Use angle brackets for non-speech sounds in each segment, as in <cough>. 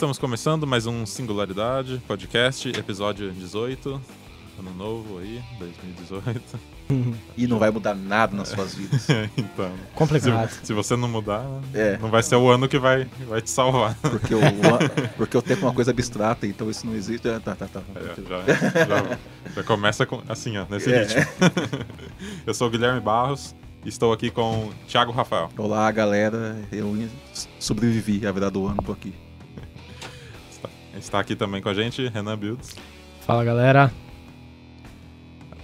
estamos começando mais um Singularidade Podcast, episódio 18. Ano novo aí, 2018. E não vai mudar nada nas suas vidas. <laughs> então, Complicado. se, se você não mudar, É. não vai ser o ano que vai, vai te salvar. Porque o, <laughs> porque o tempo é uma coisa abstrata, então isso não existe. Ah, Tá, tá, tá. É, já, já- já começa com- assim, ó, nesse É. ritmo. <laughs> Eu sou o Guilherme Barros e estou aqui com o Thiago Rafael. Olá, galera. Eu sobrevivi à virada do ano, tô aqui. Está aqui também com a gente, Renan Builds. Fala galera.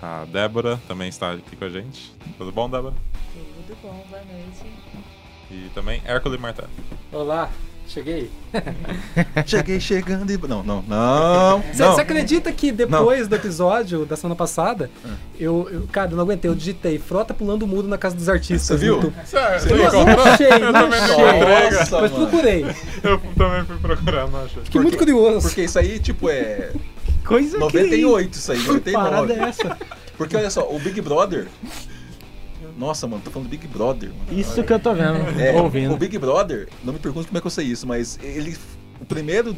A Débora também está aqui com a gente. Tudo bom, Débora? Tudo bom, boa noite. E também Hércules Martel. Olá, cheguei. <laughs> Cheguei chegando e. Não, não, não. Você não. acredita que depois do episódio da semana passada, eu, eu- cara, eu não aguentei, eu digitei frota pulando o muro na casa dos artistas. Você viu? Você Eu não, não achei, <laughs> Eu não também não achei. Nossa, Mas mano. procurei. Eu também fui procurar, não achei. Fiquei muito curioso. Porque isso aí, tipo, é. Coisa 98 isso aí, que parada 99. é essa? Porque olha só, o Big Brother. Nossa, mano, tô falando do Big Brother. mano. Isso que eu tô vendo, É, ouvindo. o Big Brother, não me pergunte como é que eu sei isso, mas ele. O primeiro.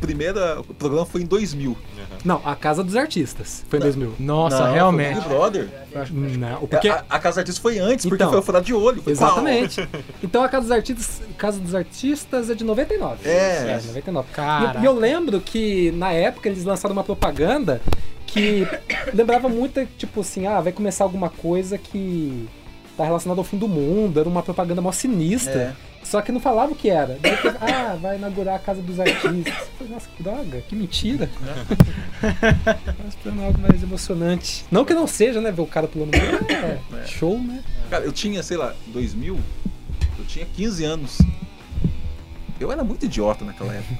primeiro programa foi em 2000. Não, a casa dos artistas. Foi em 2000. Nossa, Não, foi o realmente. Big Brother. Não, porque... A, a Casa Artista foi antes, porque Então, foi o Furado de Olho. Foi Exatamente. <laughs> Então a casa dos artistas, casa dos artistas é de 99. É. 99. Caraca. E eu, e eu lembro que na época eles lançaram uma propaganda que lembrava muito, tipo assim, ah, vai começar alguma coisa que tá relacionada ao fim do mundo, era uma propaganda mó sinistra. É. Só que não falava o que era. Daí ah, vai inaugurar a casa dos artistas. Nossa, que droga, que mentira. Mas esperando algo mais emocionante. Não que não seja, né? Ver o cara pulando. no É, show, né? Cara, eu tinha, sei lá, 2000, eu tinha 15 anos. Eu era muito idiota naquela época.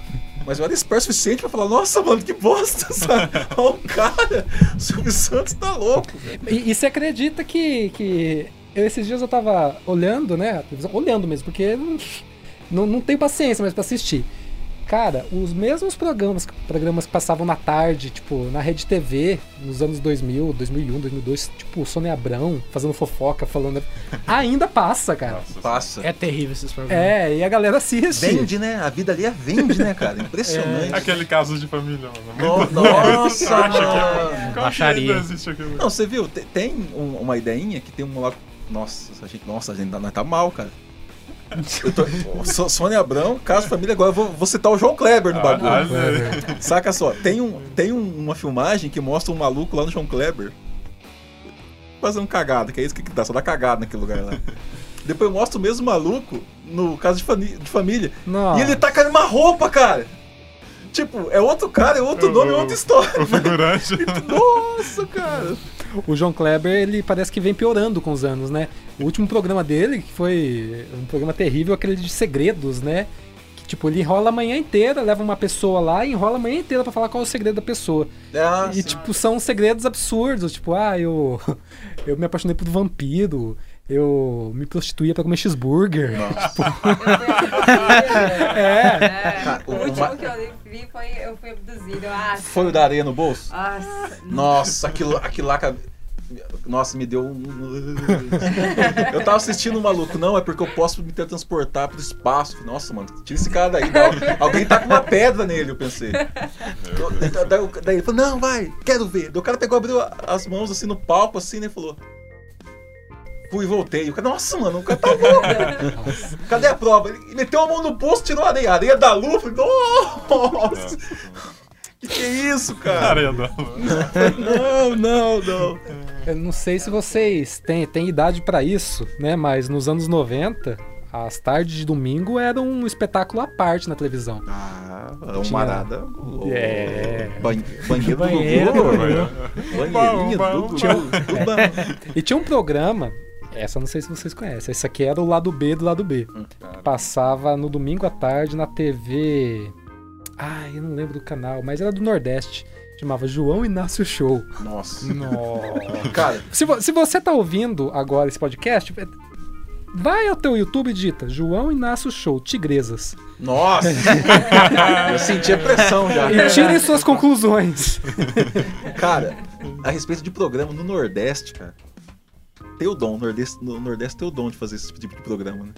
Mas eu era esperto o suficiente pra falar, nossa, mano, que bosta, <laughs> sabe? Olha o cara, o Silvio Santos tá louco. E, e você acredita que, que eu, esses dias eu tava olhando, né? Olhando mesmo, porque não, não tenho paciência mais pra assistir. Cara, os mesmos programas, programas que passavam na tarde, tipo, na Rede TV, nos anos 2000, 2001, 2002, tipo, Sônia Abrão fazendo fofoca, falando. <laughs> Ainda passa, cara. Nossa, Passa. É terrível esses programas. É, e a galera assiste. Vende, né? A vida ali é vende, né, cara? <laughs> Impressionante. Aquele caso de família, mano. No- Nossa, é- mano. Que Baixaria. Não, você viu? Te- Tem um- uma ideinha que tem um lá. Nossa, a gente, nossa, a gente tá, tá mal, cara. Eu tô, Sô- Sônia Abrão, caso família, agora eu vou, vou citar o João Kleber no bagulho. Ah, ah, Saca só, tem, um, tem um- uma filmagem que mostra um maluco lá no João Kleber fazendo cagada, que é isso que dá, só dá cagada naquele lugar lá. Depois mostra o mesmo maluco no caso de, fami- de família. E ele tá com uma roupa, cara. Tipo, é outro cara, é outro O- nome, é outra história. <laughs> o figurante. <laughs> Nossa, cara. O João Kleber, ele parece que vem piorando com os anos, né? O último programa dele, que foi um programa terrível, aquele de segredos, né? Que, tipo, ele enrola a manhã inteira, leva uma pessoa lá e enrola a manhã inteira pra falar qual é o segredo da pessoa. Ah, e, tipo, são segredos absurdos. Tipo, ah, eu, <laughs> eu me apaixonei por um vampiro. Eu me prostituía pra comer cheeseburger. <laughs> É. Cara, o o- último uma- que eu foi eu fui abduzido. Ah, Foi o da areia no bolso? Nossa. Nossa, aquilo, aquilo lá. Nossa, me deu um. <laughs> Eu tava assistindo um maluco, não, é porque eu posso me teletransportar pro espaço. Nossa, mano, tira esse cara daí. dá- Alguém tá com uma pedra nele, eu pensei. Daí, daí ele falou, não, vai, quero ver. Daí o cara pegou, abriu as mãos assim no palco, assim, né? E falou. Fui e voltei. O cara, nossa, mano, o cara tá louco. <laughs> Cadê a prova? Ele meteu a mão no bolso, tirou a areia. Areia da lua. Falei, nossa! Que que é isso, cara? Areia da Não, não, não. Eu não sei se vocês têm, têm idade pra isso, né? Mas nos anos 90, as tardes de domingo eram um espetáculo à parte na televisão. Ah, é Tinha- uma arada. É. Ban banheiro, Banheiro do do Gugu. Banheirinho do. E tinha um programa, essa eu não sei se vocês conhecem, esse aqui era o lado B do lado B. Passava no domingo à tarde na TV. Ai, eu não lembro do canal, mas era do Nordeste. Chamava João Inácio Show. Nossa. Nossa. <laughs> Cara, Se, vo- se você tá ouvindo agora esse podcast, é- vai ao teu YouTube e digita João Inácio Show, Tigresas. nossa. <laughs> Eu senti a pressão já. E tirem suas conclusões. Cara, a respeito de programa no Nordeste, cara. Tem o dom, no Nordeste, no Nordeste tem o dom de fazer esse tipo de programa, né?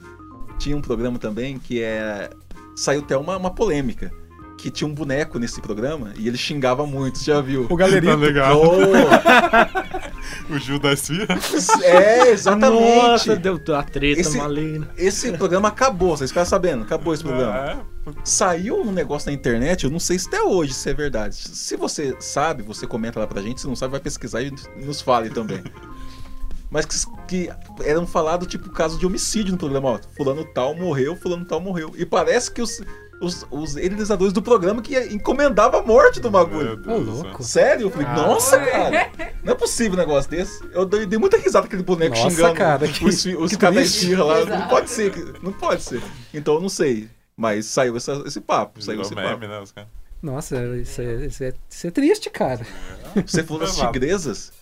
Tinha um programa também que é. Saiu até uma, uma polêmica. que tinha um boneco nesse programa e ele xingava muito, você já viu? O galerito. Tá legal. Oh, <laughs> O Gil da Esfirra. é, exatamente. Nossa, deu a treta Esse- maligna. Esse programa acabou, vocês ficaram sabendo? Acabou esse programa. É, Saiu um negócio na internet, eu não sei se até hoje se é verdade. Se você sabe, você comenta lá pra gente. Se não sabe, vai pesquisar e nos fale também. Mas que, que eram falado tipo caso de homicídio no programa, ó. Fulano tal morreu, fulano tal morreu. E parece que os, os, os idealizadores do programa que encomendavam a morte do bagulho. Ô, louco. Sério? Eu falei, Ah. nossa, cara. Não é possível um negócio desse. Eu dei, dei muita risada com aquele boneco Nossa, xingando cara, os, que- os, os que caras lá. Não pode ser. Não pode ser. Então eu não sei. Mas saiu essa- esse papo. Saiu esse meme, papo. né? Nossa, isso é, isso, é, isso é triste, cara. Você falou das tigresas?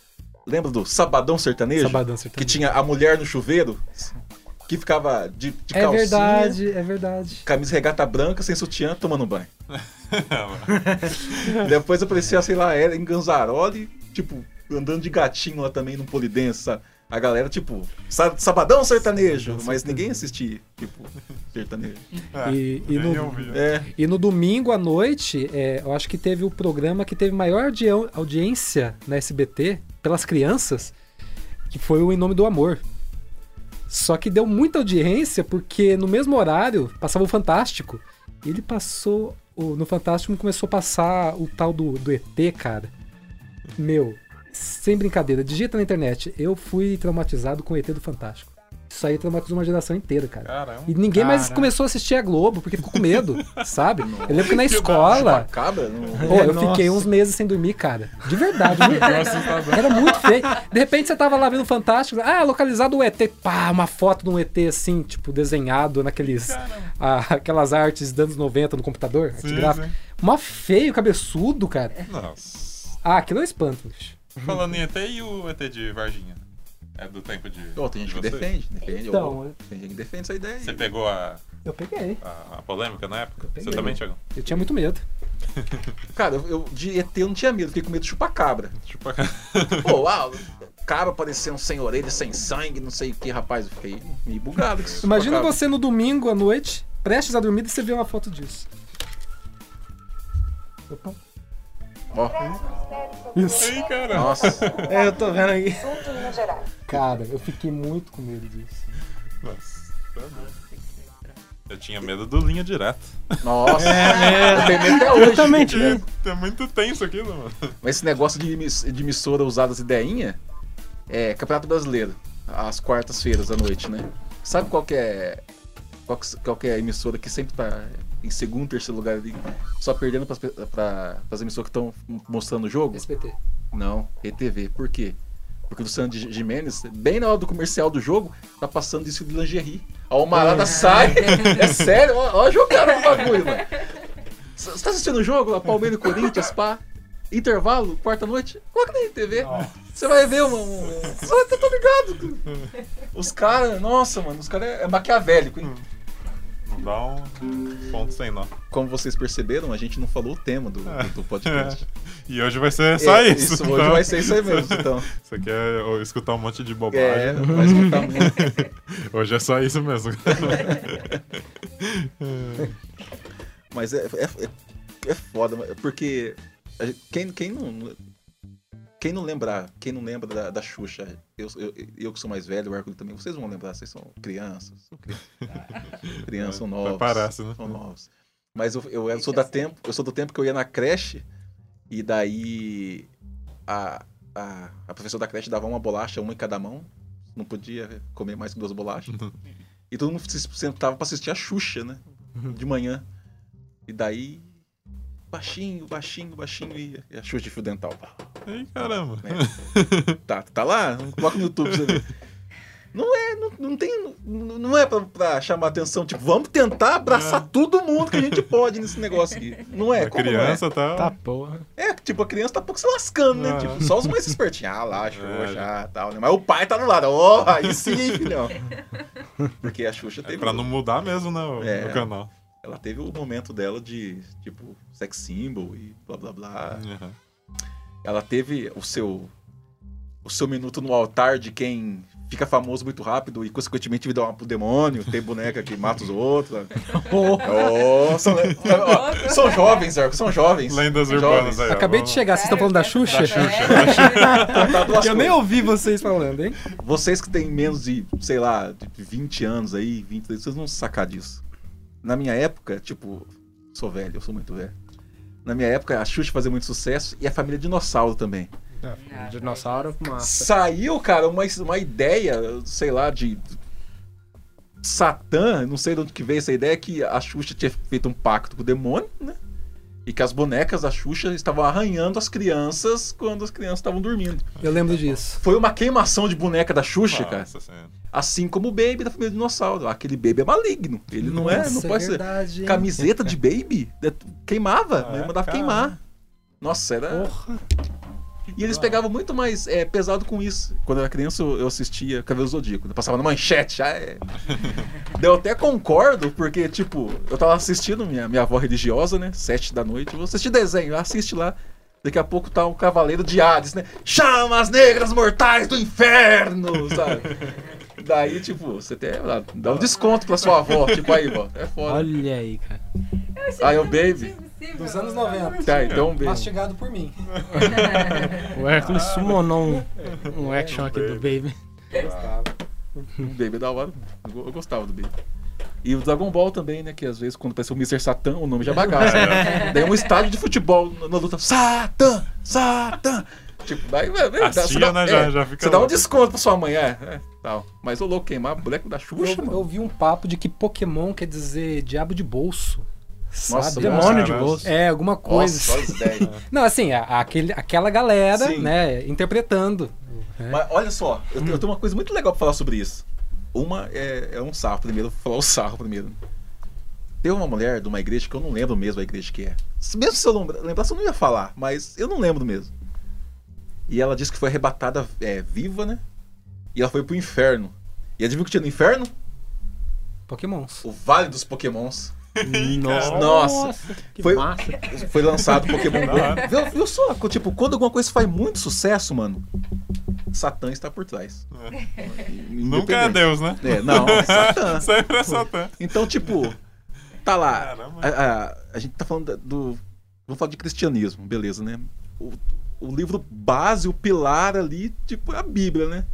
Lembra do Sabadão Sertanejo? Sabadão Que sertanejo. tinha a mulher no chuveiro, que ficava de, de É calcinha, verdade, é verdade. camisa regata branca, sem sutiã, tomando banho. <laughs> Depois aparecia, sei lá, era em Ganzaroli, tipo, andando de gatinho lá também no Polidense, sabe? A galera, tipo, sa- Sabadão Sertanejo, mas ninguém assistia, tipo, <laughs> sertanejo. É, E- e no-. É, E no domingo à noite, é, eu acho que teve o programa que teve maior audi- audiência na SBT pelas crianças, que foi o Em Nome do Amor. Só que deu muita audiência porque no mesmo horário passava o Fantástico. E ele passou. o- no Fantástico começou a passar o tal do, do ET, cara. Meu, sem brincadeira, digita na internet. Eu fui traumatizado com o ET do Fantástico. Isso aí traumatizou uma geração inteira, cara. Caramba. E ninguém mais Caraca. começou a assistir a Globo, porque ficou com medo, <laughs> sabe? Eu lembro que na escola. cabra, não... Pô, eu Nossa. fiquei uns meses sem dormir, cara. De verdade. muito- Era muito feio. De repente você tava lá vendo Fantástico. Ah, localizado o ET. Pá, uma foto de um ET assim, tipo, desenhado naqueles. ah, aquelas artes dos anos 90 no computador, arte Sim, gráfica. sim. Mó feio, cabeçudo, cara. Nossa. Ah, aquilo é um espanto, bicho. Falando em ET e o ET de Varginha? É do tempo de. Ó, tem gente que de defende, defende. Então, ó, tem gente que defende essa ideia aí. Você pegou a, eu peguei. a, a polêmica na época? Você também, Thiago? Eu tinha muito medo. <laughs> Cara, eu, eu- de ET eu não tinha medo, fiquei com medo de chupar cabra. Tipo, Pô, ah, cabra parecendo sem orelha, sem sangue, não sei o que, rapaz. Eu fiquei meio bugado. Imagina você no domingo à noite, prestes a dormir, e você vê uma foto disso. Opa. Ó, Isso. Ei, cara. nossa. É, eu tô vendo aí. Cara, eu fiquei muito com medo disso. Nossa. tá bom. Eu tinha medo do linha direta. Nossa. eu tenho medo até hoje. Eu também tinha. É muito tenso aquilo, mano. Mas esse negócio de emissora usar as ideinha é Campeonato Brasileiro, às quartas-feiras à noite, né? Sabe qual que é. Qual que, qual que é a emissora que sempre tá em segundo, terceiro lugar ali, só perdendo pras, pra, pras emissoras que estão mostrando o jogo? SPT. Não, ETV. Por quê? Porque o Luciano Jimenez, bem na hora do comercial do jogo, tá passando isso de lingerie. A Almarada sai. <laughs> É sério, ó, ó jogaram o bagulho, mano. Você tá assistindo o jogo? A Palmeiras e Corinthians, pá. Intervalo, quarta-noite? Coloca na ETV. Você vai ver um- Você vai tá ligado. Os caras, nossa, mano, os caras é, é maquiavélico, hein? Não dá um ponto sem nó. Como vocês perceberam, a gente não falou o tema do, do- do podcast. <laughs> E hoje vai ser só É, isso. hoje então. vai ser isso aí mesmo, <laughs> então. Você quer ou escutar um monte de É, bobagem? vai escutar <laughs> muito. Hoje é só isso mesmo. Mas é, é, é, é foda, porque quem, quem não. Quem não lembrar, quem não lembra da, da Xuxa, eu, eu, eu que sou mais velho, o Hércules também, vocês vão lembrar, vocês são crianças. São crianças, <laughs> crianças são Vai- novos. parece, né? São novos. Mas eu, eu, eu sou da tempo, eu sou do tempo que eu ia na creche e daí a, a, a professora da creche dava uma bolacha, uma em cada mão. Não podia comer mais que duas bolachas. E todo mundo se sentava pra assistir a Xuxa, né? De manhã. E daí. Baixinho, baixinho, baixinho e e a Xuxa de fio dental. Ei, caramba. <laughs> Tá, tá lá? Coloca no YouTube pra você ver. Não é, não, não tem. Não não é pra, pra chamar atenção. Tipo, vamos tentar abraçar todo mundo que a gente pode nesse negócio aqui. <laughs> Não é? a Como não criança tá. Tá porra. é? É, tipo, a criança tá um pouco se lascando, né? Ah. Tipo, só os mais espertinhos. Ah lá, <laughs> É, Xuxa, tal, né? Mas o pai tá do lado. Ó, aí sim, filhão. Porque a Xuxa É teve. pra não mudar mesmo, né? O, É. o canal. Ela teve o momento dela de, tipo, sex symbol e blá blá blá. Uhum. Ela teve o seu o seu minuto no altar de quem fica famoso muito rápido e, consequentemente, dá uma pro demônio. Tem boneca que mata os outros. né? Oh, Oh, são, ó, são jovens, Arco, são jovens. Lendas São urbanas aí. acabei de chegar, vocês estão falando da Xuxa? Contar duas Eu nem ouvi vocês falando, hein? Vocês que têm menos de, sei lá, de 20 anos aí, 20, vocês vão sacar disso. Na minha época, tipo, sou velho, eu sou muito velho. Na minha época, a Xuxa fazia muito sucesso e a família Dinossauro também. É, dinossauro, massa. Saiu, cara, uma, uma ideia, sei lá, de. Satã, não sei de onde que veio essa ideia, que a Xuxa tinha feito um pacto com o demônio, né? E que as bonecas da Xuxa estavam arranhando as crianças quando as crianças estavam dormindo. Eu lembro disso. Foi uma queimação de boneca da Xuxa, cara. Nossa Senhora. Assim como o Baby da família Dinossauro. Aquele Baby é maligno. Ele não é, não Nossa, pode ser. verdade, hein? Camiseta de Baby é, queimava, Ah, mandava cara. queimar. Nossa, era. Porra. E eles pegavam muito mais é, pesado com isso. Quando eu era criança, eu assistia Cabelo Zodíaco. Eu passava na manchete. Já é... <laughs> eu até concordo, porque, tipo, eu tava assistindo minha, minha avó religiosa, né? Sete da noite. Eu vou assistir desenho, assiste lá. Daqui a pouco tá o Cavaleiro de Hades, né? Chama as negras mortais do inferno, sabe? <laughs> Daí, tipo, você até dá um desconto pra sua avó. Tipo, aí, vó, é foda. Olha aí, cara. Aí o Baby. Dos anos 90. Tá, então um beijo. Mastigado por mim. <laughs> O Hércules summonou um, um action aqui do Baby. O Baby é da hora. Eu go- eu gostava do Baby. E o Dragon Ball também, né? Que às vezes quando aparece o Mr. Satan, o nome já bagaça. né? <laughs> Daí um estádio de futebol na na luta. Satan! Satan! Tipo, daí, velho, A tia, dá- né, é, já- já fica Você dá um desconto pra sua mãe, é. é tal. Mas o louco queimar boneco da Xuxa, Eu, mano. eu vi um papo de que Pokémon quer dizer diabo de bolso. Nossa, Demônio de bolso. É, alguma coisa. Nossa, olha as ideias. <laughs> Não, assim, a- aquele, aquela galera, Sim. né, interpretando. Mas olha só, eu, tenho- eu tenho uma coisa muito legal pra falar sobre isso. Uma é, é um sarro primeiro, vou falar o sarro primeiro. Tem uma mulher de uma igreja que eu não lembro mesmo a igreja que é. Mesmo se eu lembra- lembrasse, eu não ia falar, mas eu não lembro mesmo. E ela disse que foi arrebatada é, viva, né? E ela foi pro inferno. E adivinha o que tinha no inferno? Pokémons. O Vale dos Pokémons. Nossa, Nossa. que Foi- massa. Foi lançado Pokémon. Go. Viu, viu só? Tipo, quando alguma coisa faz muito sucesso, mano, Satã está por trás. Nunca é. Deus, né? É, não, é Satã. <laughs> Sempre é Satã. Então, tipo, tá lá. Caramba. A, a- a gente tá falando do. Vamos falar de cristianismo, beleza, né? O, o livro base, o pilar ali, tipo, é a Bíblia, né?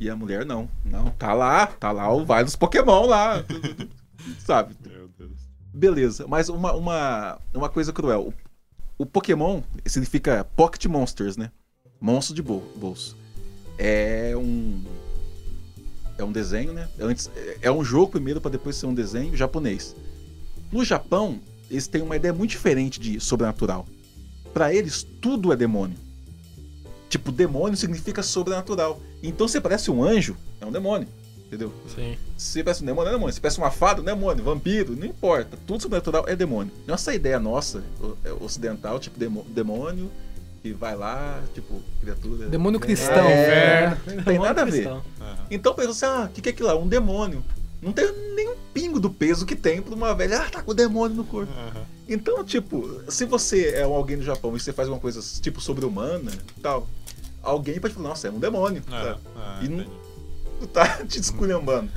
E a mulher não. Não, tá lá, tá lá o Vale dos Pokémon lá. <laughs> Sabe? Beleza, mas uma, uma, uma coisa cruel. O, o Pokémon significa Pocket Monsters, né? Monstro de bol- bolso. É um. É um desenho, né? Antes, é- é um jogo primeiro para depois ser um desenho japonês. No Japão, eles têm uma ideia muito diferente de sobrenatural. Para eles, tudo é demônio. Tipo, demônio significa sobrenatural. Então, se parece um anjo, é um demônio. Entendeu? Sim. Se parece um demônio, é demônio. Se parece uma fada, é demônio. Vampiro, não importa. Tudo sobrenatural é demônio. Nossa ideia nossa, é ocidental, tipo demônio, que vai lá, tipo, criatura. Demônio cristão. É, né? não tem nada a ver. Aham. Então pensa assim, ah, o que, que é aquilo lá? Um demônio. Não tem nem um pingo do peso que tem pra uma velha, ah, tá com o demônio no corpo. Aham. Então, tipo, se você é um alguém no Japão e você faz uma coisa tipo sobre-humana e tal, alguém pode falar, nossa, é um demônio. Ah, sabe? ah, E não- entendi. Tu <laughs> tá te esculhambando.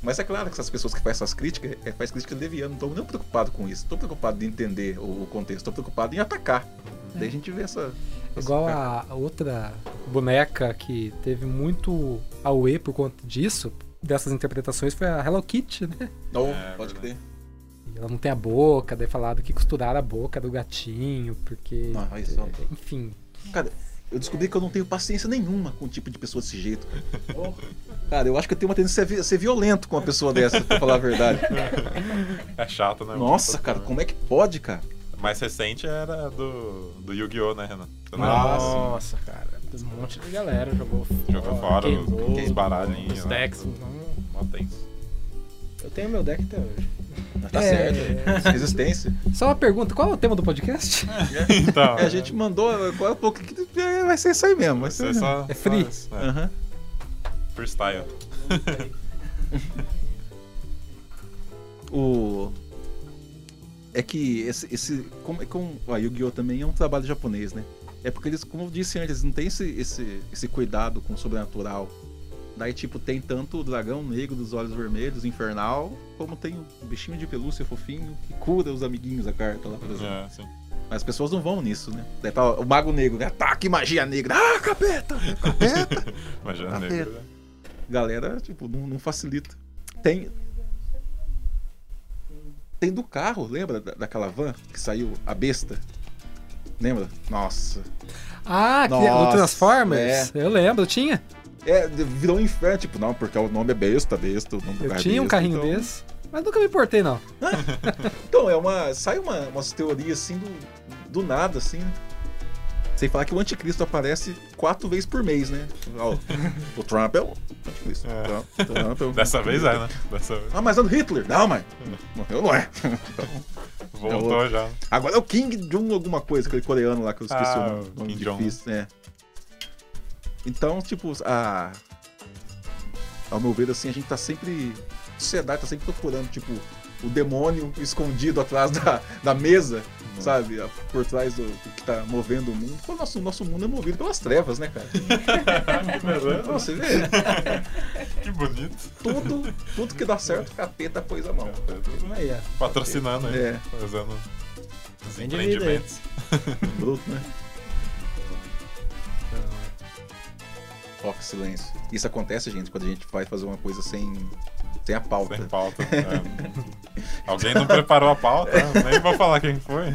Mas é claro que essas pessoas que fazem essas críticas, é, faz crítica leviana. Não tô nem preocupado com isso. Tô preocupado em entender o, o contexto. Tô preocupado em atacar. Daí a gente vê essa. essa- Igual a a outra boneca que teve muito auê por conta disso, dessas interpretações, foi a Hello Kitty, né? Não, É, pode crer. Ela não tem a boca, daí falaram que costuraram a boca do gatinho, porque. Não, aí só- Enfim. Cara, eu descobri que eu não tenho paciência nenhuma com o tipo de pessoa desse jeito. <laughs> Cara, eu acho que eu tenho uma tendência a ser violento com uma pessoa dessa, pra falar a verdade. É chato, né? Nossa, cara, como é que pode, cara? Mais recente era do, do Yu-Gi-Oh, né, Renan? Não Ah. Nossa, cara. Um monte de galera jogou Jogou fora queimou, os, os baralhinhos. os né? decks. Então, Mó tenso. eu tenho meu deck até hoje. Tá É. certo. <laughs> Resistência. Só uma pergunta: qual é o tema do podcast? <laughs> Então, É, a gente mandou. Qual é o pouco que é, vai ser isso aí mesmo. Vai ser só, É free. só- é, Aham. freestyle. <laughs> o é que esse, esse como, como a Yu-Gi-Oh também é um trabalho japonês, né? É porque eles, como eu disse antes, não tem esse, esse, esse cuidado com o sobrenatural Daí, tipo, tem tanto o dragão negro dos olhos vermelhos, infernal, como tem o bichinho de pelúcia fofinho que cura os amiguinhos a carta lá, por exemplo. É, sim. Mas as pessoas não vão nisso, né? Daí tá o mago negro, né? Ataque magia negra. Ah, capeta! Capeta! <laughs> Imagina Tá negro. né? Galera, tipo, não, não facilita. Tem. Tem do carro, lembra da- daquela van que saiu a besta? Lembra? Nossa. Ah, que, Nossa, do Transformers? Eu lembro, eu tinha. É, virou um inferno, tipo, não, porque o nome é besta, besta, o nome do Eu é tinha um besta, carrinho então- desse. Mas nunca me importei, não. <laughs> Então, é uma. Sai uma, umas teorias assim do, do nada, assim, né? Sem falar que o anticristo aparece quatro vezes por mês, né? Ó, o Trump é o anticristo. É. Trump, Trump é o <laughs> Dessa vez é, né? Dessa vez. Ah, mas é do Hitler. Não, mas. Morreu não é. <laughs> Voltou já. Agora é o King Jong alguma coisa, aquele coreano lá que eu esqueci Ah, o nome, Kim Jong. difícil. É. Então, tipo, a... ao meu ver, assim, a gente tá sempre. A sociedade tá sempre procurando, tipo, o demônio escondido atrás da, da mesa, Uhum. sabe? Por trás do, que tá movendo o mundo. Pô, nosso, nosso mundo é movido pelas trevas, né, cara? <laughs> Então, você vê, Que bonito. tudo, tudo que dá certo, o capeta pôs a mão. Aí, ó. Patrocinando aí. É. Fazendo os empreendimentos. <laughs> Bruto, né? Ó, que silêncio. Isso acontece, gente, quando a gente vai fazer uma coisa sem, sem a pauta. Sem pauta. é. Alguém não preparou a pauta, nem vou falar quem foi.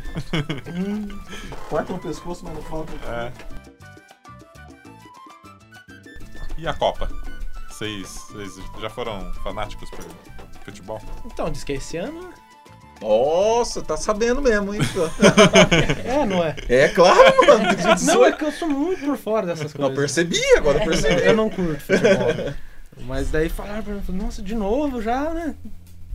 Corta no pescoço, mas não fala. É. E a Copa? Vocês, vocês já foram fanáticos por futebol? Então, diz que esse ano. Nossa, tá sabendo mesmo, hein? <laughs> É, não é? é claro, mano. tem Não, 18. é que eu sou muito por fora dessas Não, coisas. percebi, agora eu percebi. Eu não curto futebol. <laughs> Mas daí falaram pra mim, nossa, de novo já, né?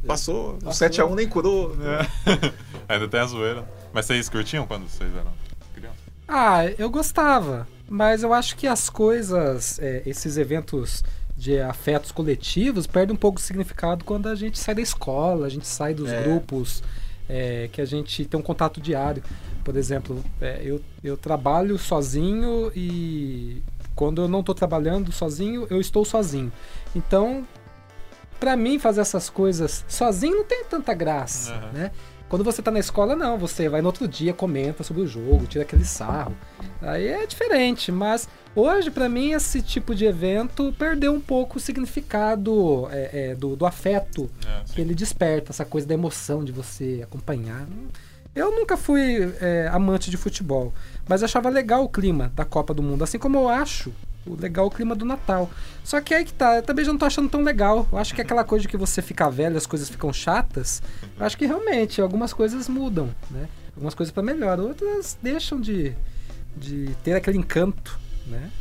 Passou, o Passou. 7x1 nem curou. É. <laughs> Ainda tem a zoeira. Mas vocês curtiam quando vocês eram crianças? Ah, eu gostava. Mas eu acho que as coisas, é, esses eventos de afetos coletivos, perdem um pouco de significado quando a gente sai da escola, a gente sai dos É. grupos, é, que a gente tem um contato diário. Por exemplo, é, eu, eu trabalho sozinho e quando eu não estou trabalhando sozinho, eu estou sozinho. Então, pra mim, fazer essas coisas sozinho não tem tanta graça, Aham. né? Quando você tá na escola, não. Você vai no outro dia, comenta sobre o jogo, tira aquele sarro. Aí é diferente, mas hoje, pra mim, esse tipo de evento perdeu um pouco o significado é, é, do, do afeto É, que ele desperta, essa coisa da emoção de você acompanhar. Eu nunca fui é, amante de futebol, mas achava legal o clima da Copa do Mundo, assim como eu acho o legal o clima do Natal. Só que aí que tá, eu também já não tô achando tão legal. Eu acho que aquela coisa de que você fica velho, as coisas ficam chatas, eu acho que realmente algumas coisas mudam, né? Algumas coisas pra melhor, outras deixam de, de ter aquele encanto, né?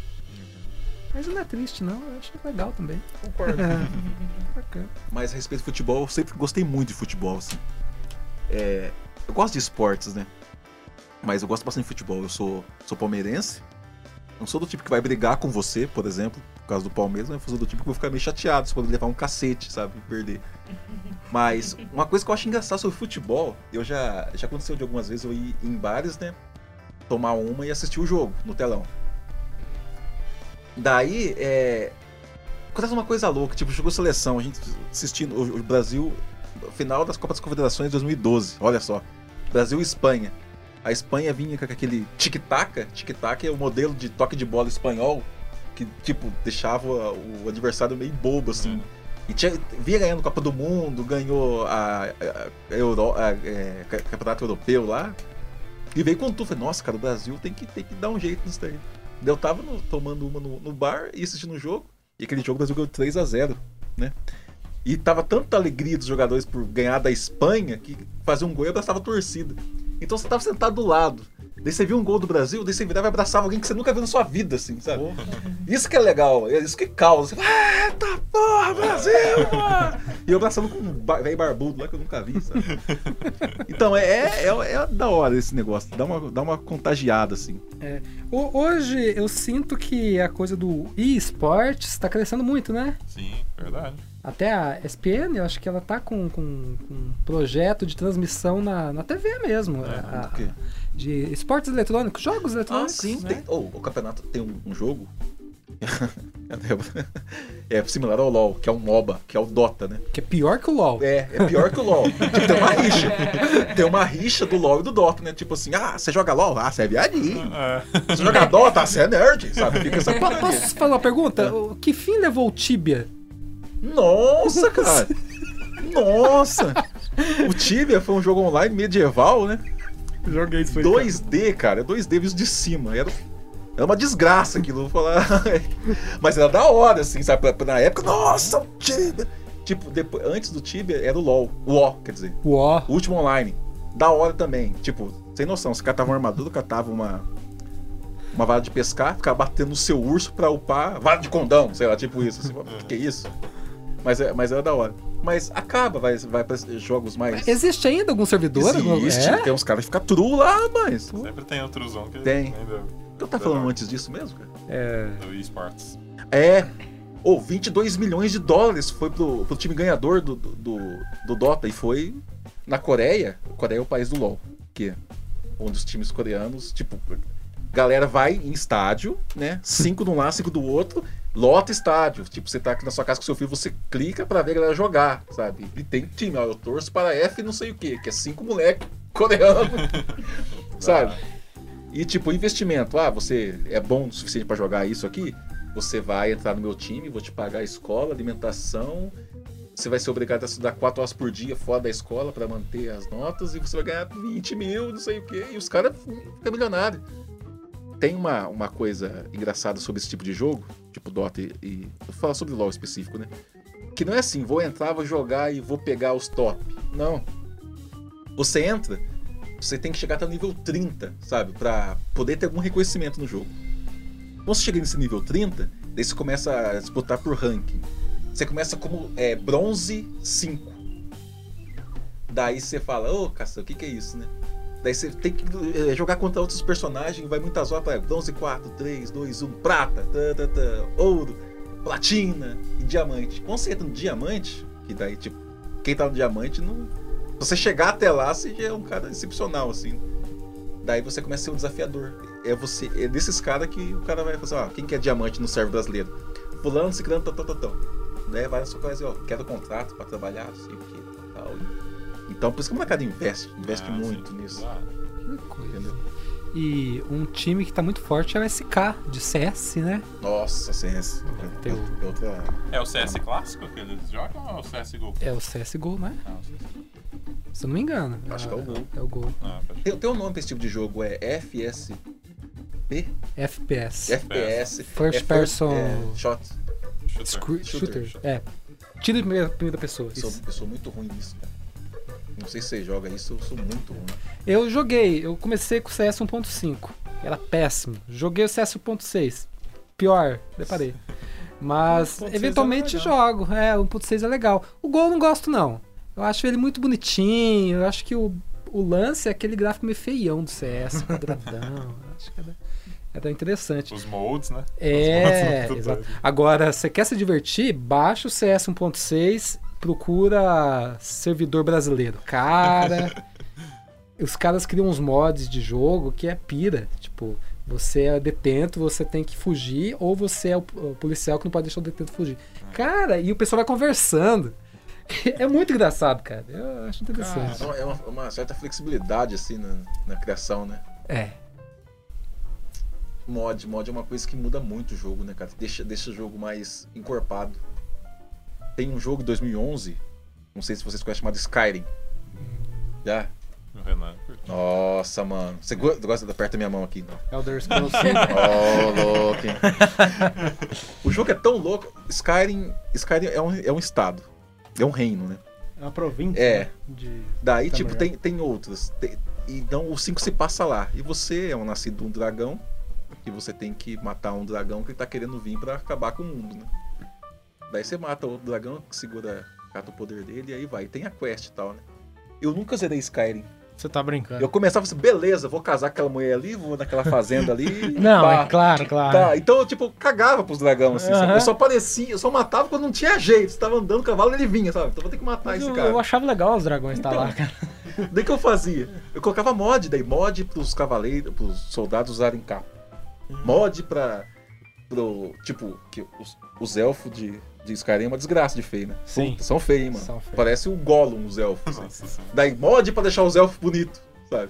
Mas não é triste, não. Eu acho legal também. Concordo. É, <laughs> bacana. Mas a respeito do futebol, eu sempre gostei muito de futebol, assim. É, eu gosto de esportes, né? Mas eu gosto bastante de futebol. Eu sou, sou palmeirense. Não sou do tipo que vai brigar com você, por exemplo, por causa do Palmeiras, mas eu sou do tipo que vou ficar meio chateado se quando levar um cacete, sabe? Perder. Mas uma coisa que eu acho engraçada sobre futebol, eu já, já aconteceu de algumas vezes eu ir em bares, né? Tomar uma e assistir o jogo no telão. Daí, é, acontece uma coisa louca, tipo, jogou seleção, a gente assistindo o Brasil, final das Copas das Confederações de 2012, olha só. Brasil e Espanha. A Espanha vinha com aquele tic-tac, tic-tac é o modelo de toque de bola espanhol, que, tipo, deixava o adversário meio bobo, assim. E tinha, vinha ganhando Copa do Mundo, ganhou a, a- a Euro, a- é, ca- Campeonato Europeu lá. E veio com tudo. Falei, nossa, cara, o Brasil tem que, tem que dar um jeito nisso daí. Eu tava no- tomando uma no, no bar e assistindo o jogo. E aquele jogo o Brasil ganhou 3 a 0 né? E tava tanta alegria dos jogadores por ganhar da Espanha que fazer um gol e abraçava a torcida. Então você tava sentado do lado. Daí você viu um gol do Brasil, daí você virava e abraçava alguém que você nunca viu na sua vida, assim, sabe? Isso que é legal, é isso que causa. Você fala, eita porra, Brasil, mano! E eu abraçando com um velho barbudo lá que eu nunca vi, sabe? Então é, é, é, é da hora esse negócio, dá uma, dá uma contagiada, assim. Ho- Hoje eu sinto que a coisa do e-sports está crescendo muito, né? Sim, verdade. Até a ESPN, eu acho que ela tá com, com, com um projeto de transmissão na, na TV mesmo. É, a- do quê? de esportes eletrônicos, jogos Ah, eletrônicos. sim, né? tem. Oh, o campeonato tem um, um jogo <laughs> <laughs> É similar ao LoL, que é um MOBA, que é o Dota, né? Que é pior que o LoL. É, é pior que o LoL. <laughs> Tipo, tem uma rixa. Tem uma rixa do LoL e do Dota, né? Tipo assim, ah, você joga LoL? Ah, você é viadinho. É. Você joga Dota? Ah, você é nerd, sabe? Fica essa Po- Posso fazer uma pergunta? O- Que fim levou o Tibia? Nossa, cara. <laughs> Nossa. O Tibia foi um jogo online medieval, né? Joguei isso aí. 2D, cara. É 2D visto de cima. Era, era uma desgraça aquilo, vou falar. <laughs> Mas era da hora, assim, sabe? Na época, nossa, o Tibia. Tipo, depois, antes do Tibia era o LoL. O LoL, quer dizer. O. O último online. Da hora também. Tipo, sem noção. Você catava uma armadura, catava uma. Uma vara de pescar, ficava batendo no seu urso pra upar. Vara de condão, sei lá, tipo isso. Assim, o <laughs> que, que é isso? Mas, é, mas era da hora. Mas acaba, vai, vai pra jogos mais. Existe ainda algum servidor? Algum- Existe. É? Tem uns caras que ficam true lá, mas. Sempre tem outro zão que Tem. ainda Então tá falando antes disso mesmo, cara? É. do esportes. É. Ou 22 milhões de dólares foi pro, pro time ganhador do, do, do- do Dota. E foi na Coreia. Coreia é o país do LoL. Que é um dos times coreanos, tipo, galera vai em estádio, né? Cinco de um lado, cinco do outro, lota estádio. Tipo, você tá aqui na sua casa com seu filho, você clica pra ver a galera jogar, sabe? E tem time, ó, eu torço para F não sei o que, que é cinco moleque <laughs> coreano, <laughs> sabe? E tipo, investimento, ah, você é bom o suficiente pra jogar isso aqui? Você vai entrar no meu time, vou te pagar a escola, alimentação, você vai ser obrigado a estudar 4 horas por dia fora da escola pra manter as notas e você vai ganhar 20 mil, não sei o quê. E os caras ficam milionários. Tem uma, uma coisa engraçada sobre esse tipo de jogo, tipo Dota e. e falar sobre LoL específico, né? Que não é assim, vou entrar, vou jogar e vou pegar os top. Não. Você entra, você tem que chegar até o nível 30, sabe? Pra poder ter algum reconhecimento no jogo. Quando você chega nesse nível 30, daí você começa a disputar por ranking. Você começa como é, bronze 5. Daí você fala, ô, caça, o que, que é isso, né? Daí você tem que é, jogar contra outros personagens, vai muitas horas para bronze 4, 3, 2, 1, prata, tá, tá, tá, ouro, platina e diamante. Quando você entra no diamante, que daí, tipo, quem tá no diamante não. Você chegar até lá, você já é um cara excepcional, assim. Daí você começa a ser um desafiador. É você, é desses caras que o cara vai falar, ó, quem que é diamante no server brasileiro? Fulano, ciclano, tal, tal, tal, tal. Daí vai na sua casa e ó, quero contrato pra trabalhar, sei o que, tal, tal. Então, por isso que o mercado investe, investe Ah, muito sim. nisso. Ah, Que coisa. Entendeu? E um time que tá muito forte é o SK, de CS, né? Nossa, CS. Tem o- É outra. É o CS clássico que eles jogam ou é o CSGO? É o CSGO, né? Ah, o. Se eu não me engano. Acho que é o Gol. É o Gol. Ah, Tem, tem um nome pra esse tipo de jogo, é FSP? FPS. FPS. First é person- é, shot. Shooter. Shooter. Shooter. É. Tiro em primeira, primeira pessoa. Eu sou, eu sou muito ruim nisso, cara. Não sei se você joga isso, eu sou muito ruim. Eu joguei, eu comecei com o CS 1.5. Era péssimo. Joguei o CS 1.6. Pior, deparei. Mas 1.6 eventualmente é jogo. É, o 1.6 é legal. O Gol eu não gosto, não. Eu acho ele muito bonitinho. Eu acho que o, o lance é aquele gráfico meio feião do CS, <laughs> quadradão. acho que era, era interessante. Os modes, né? É, Os modes, <laughs> exato. Agora, você quer se divertir? Baixa o CS 1.6, procura servidor brasileiro. Cara, <laughs> os caras criam uns mods de jogo que é pira. Tipo, você é detento, você tem que fugir, ou você é o, policial que não pode deixar o detento fugir. Cara, e o pessoal vai conversando. <laughs> É muito engraçado, cara. Eu acho interessante. Então, é uma, uma certa flexibilidade, assim, na, na criação, né? É. Mod, mod é uma coisa que muda muito o jogo, né, cara? Deixa, deixa o jogo mais encorpado. Tem um jogo de 2011, não sei se vocês conhecem, chamado Skyrim. Já? O Renan. Nossa, mano. Você go- gosta de perto da minha mão aqui? Não. Elder Scrolls 5. Oh, <laughs> louco, hein? <laughs> O jogo é tão louco. Skyrim, Skyrim é, um, é um estado. É um reino, né? É uma província É. né, de... Daí, tipo, tem, tem outros. Tem- então o 5 se passa lá. E você é um nascido de um dragão. E você tem que matar um dragão que tá querendo vir pra acabar com o mundo, né? Daí você mata o dragão, segura, cata o poder dele e aí vai. Tem a quest e tal, né? Eu nunca zerei Skyrim. Você tá brincando. Eu começava assim, beleza, vou casar com aquela mulher ali, vou naquela fazenda ali. <laughs> Não, pá. é claro, claro. Tá, então eu, tipo, cagava pros dragão, assim, sabe? Aham. Eu só aparecia, eu só matava quando não tinha jeito. Você tava andando, o cavalo ele vinha, sabe? Então vou ter que matar Mas esse eu, cara. eu achava legal os dragões estar Então. lá, cara. <laughs> Daí que eu fazia? Eu colocava mod, daí mod pros cavaleiros, pros soldados usarem capa. Mod pra pro. Tipo, que os, os elfos de, de Skyrim é uma desgraça de feio, né? Sim. Puta, São feios, mano. São feios. Parece o Gollum, os elfos. assim. Nossa senhora. Daí, molde pra deixar os elfos bonitos, sabe?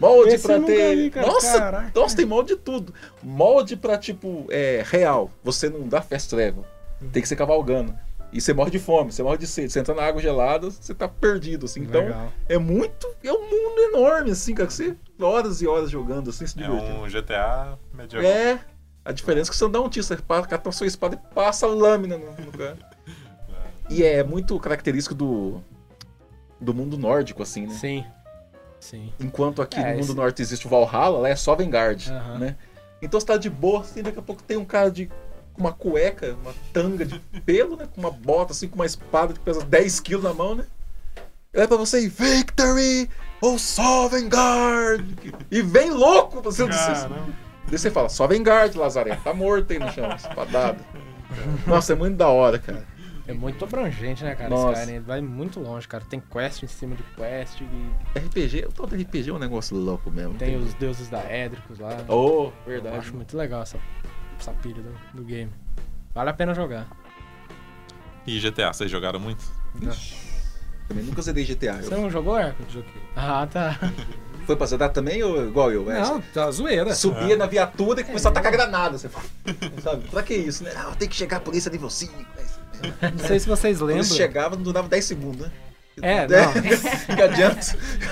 Molde Esse pra ter. vi, cara. Nossa, Caraca. nossa, tem molde de tudo. Molde pra, tipo, é, real. Você não dá fast travel. Tem que ser cavalgando. E você morre de fome, você morre de sede. Você entra na água gelada, você tá perdido, assim. Então, Legal. é muito. É um mundo enorme, assim, cara. que Você horas e horas jogando, assim, se É divertindo. um GTA medieval. É. A diferença é que você não dá um tiro, você cata a sua espada e passa a lâmina no no lugar. E é muito característico do. do mundo nórdico, assim, né? Sim. Sim. Enquanto aqui É, no mundo esse- norte existe o Valhalla, lá é só Vanguard, Aham. né? Então você tá de boa, assim, daqui a pouco tem um cara de com uma cueca, uma tanga de pelo, né? Com uma bota, assim, com uma espada que pesa 10 quilos na mão, né? Ele é pra você ir, Victory! Ou só Vanguard! E vem louco! Você, você, Caramba. Daí você fala, só Vanguard, Lazaré. Tá morto aí no chão, espadada. Nossa, é muito da hora, cara. É muito abrangente, né, cara? Nossa. Skyrim vai muito longe, cara. Tem quest em cima de quest e RPG, todo RPG é um negócio louco mesmo. tem os deuses da Édricos lá. Oh, Eu verdade. acho muito legal essa, essa pilha do, do game. Vale a pena jogar. E GTA, vocês jogaram muito? Também nunca zerei GTA. Você Eu... não jogou, Hércules? Joguei. Ah, tá. <laughs> Foi pra zerar também ou igual eu? É, Não, tá zoeira. Subia na viatura e começava a tacar granada. Você fala, <laughs> sabe? Pra que isso, né? Não, tem que chegar a polícia nível 5. Não sei se vocês Quando lembram. eles chegavam, não durava 10 segundos, né? É, não. <laughs> que adianta.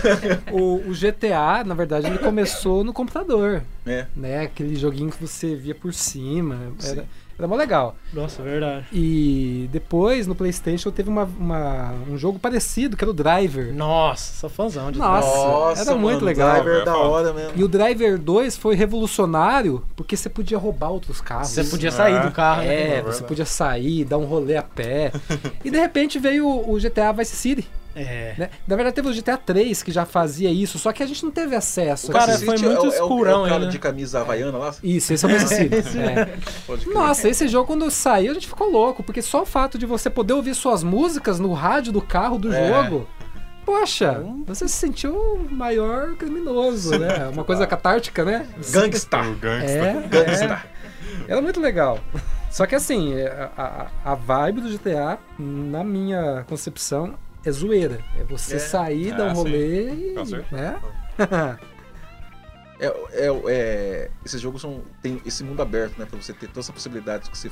<laughs> O, o GTA, na verdade, ele começou no computador, É. né? Aquele joguinho que você via por cima. Sim. Era, era mó legal. Nossa, verdade. E depois, no PlayStation, teve uma, uma- um jogo parecido, que era o Driver. Nossa, sou fãzão de Nossa. era muito mano, legal. Driver É da hora mesmo. E o Driver 2 foi revolucionário porque você podia roubar outros carros. Você podia sair É. do carro, né? É, É você podia sair, dar um rolê a pé. <laughs> e de repente veio o GTA Vice City. É. Né? Na verdade, teve o GTA 3 que já fazia isso, só que a gente não teve acesso. O Cara, Vice foi muito é o- é o- escurão É o cara aí, né? de camisa havaiana lá? Isso, esse é o. <laughs> É. Pode crer. Nossa, esse jogo quando saiu a gente ficou louco, porque só o fato de você poder ouvir suas músicas no rádio do carro do É. jogo. Poxa, você se sentiu o maior criminoso, né? <laughs> Uma coisa catártica, né? Gangsta. Gangsta. É, Gangsta. é, era muito legal. Só que assim, a, a, a vibe do GTA, na minha concepção, é zoeira. É você É. sair, dar É, um sim. rolê e. Com. Né? É, é, é, esses jogos são, tem esse mundo aberto, né? Pra você ter todas as possibilidades que você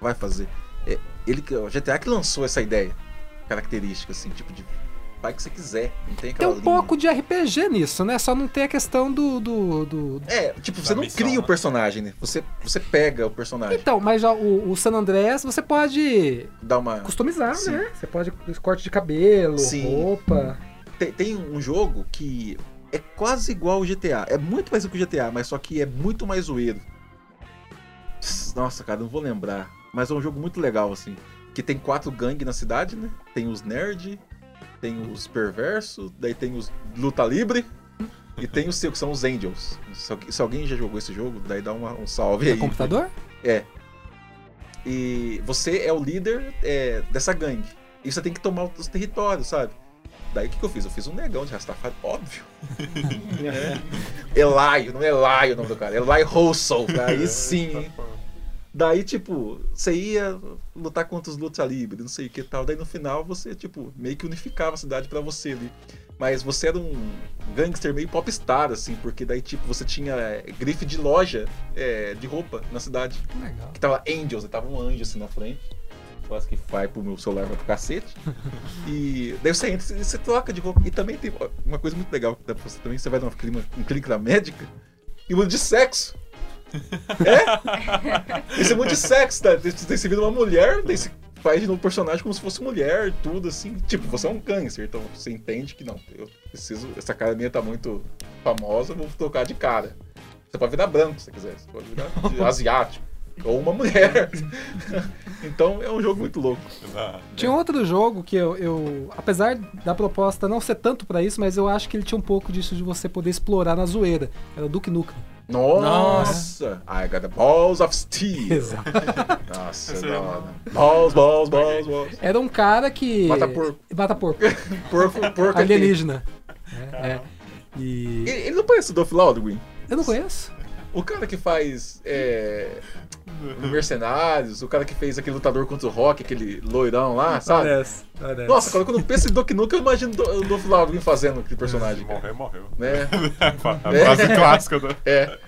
vai fazer. É, ele, o GTA que lançou essa ideia característica, assim, tipo de. Vai que você quiser. Não tem Tem um linha. pouco de RPG nisso, né? Só não tem a questão do. do, do- É, tipo, você Da não missão, cria né? o personagem, né? Você, você pega o personagem. Então, mas já o, o San Andreas você pode Dá uma. customizar, Sim. né? Você pode corte de cabelo, Sim. roupa. Tem, tem um jogo que é quase igual ao GTA. É muito parecido com o GTA, mas só que é muito mais zoeiro. Nossa, cara, não vou lembrar. Mas é um jogo muito legal, assim. Que tem quatro gangues na cidade, né? Tem os nerd, tem os perversos, daí tem os luta livre. E tem os seus, que são os Angels. Se, alguém- se alguém já jogou esse jogo, daí dá uma- um salve É aí. computador? E você é o líder é, dessa gangue. E você tem que tomar os territórios, sabe? Daí o que, que eu fiz? Eu fiz um negão de Rastafari, óbvio. <laughs> Elaio, não é Elaio o nome do cara. Eli Russell, cara. Aí sim, hein? Daí, tipo, você ia lutar contra os luta livre, não sei o que tal. Daí no final você, tipo, meio que unificava a cidade pra você ali. Mas você era um gangster meio popstar, assim, porque daí, tipo, você tinha é, grife de loja é, de roupa na cidade Legal. que tava Angels, tava um anjo assim na frente. Quase que vai pro meu celular, vai pro cacete. <laughs> E daí você entra e você troca de roupa. E também tem uma coisa muito legal que dá pra você também, você vai numa clima, um clique da médica e muda de sexo. É? Esse muda de sexo, tá? Você vira uma mulher, daí você faz de novo o personagem como se fosse mulher, tudo assim. Tipo, você é um câncer, então você entende que não, eu preciso. Essa cara minha tá muito famosa, eu vou trocar de cara. Você pode virar branco se você quiser, você pode virar de <laughs> asiático. Ou uma mulher. <laughs> então é um jogo muito louco. Tinha um outro jogo que eu, eu- apesar da proposta não ser tanto pra isso, mas eu acho que ele tinha um pouco disso de você poder explorar na zoeira. Era o Duke Nukem. Nossa! I got the balls of steel. Exato. Nossa, Esse da é hora. Balls, balls, balls, balls. Era um cara que. Mata porco. Mata porco. <laughs> Porco, porco Alienígena. É, é. E. Ele, ele não parece o Dolph Lundgren? Eu não conheço. O cara que faz é, Mercenários, o cara que fez aquele lutador contra o Rock, aquele loirão lá, sabe? Parece, parece. Nossa, quando eu penso em Doki Nukem, eu imagino o Dolph Lundgren fazendo aquele personagem. Morreu, morreu. Né? <laughs> A frase clássica do... É.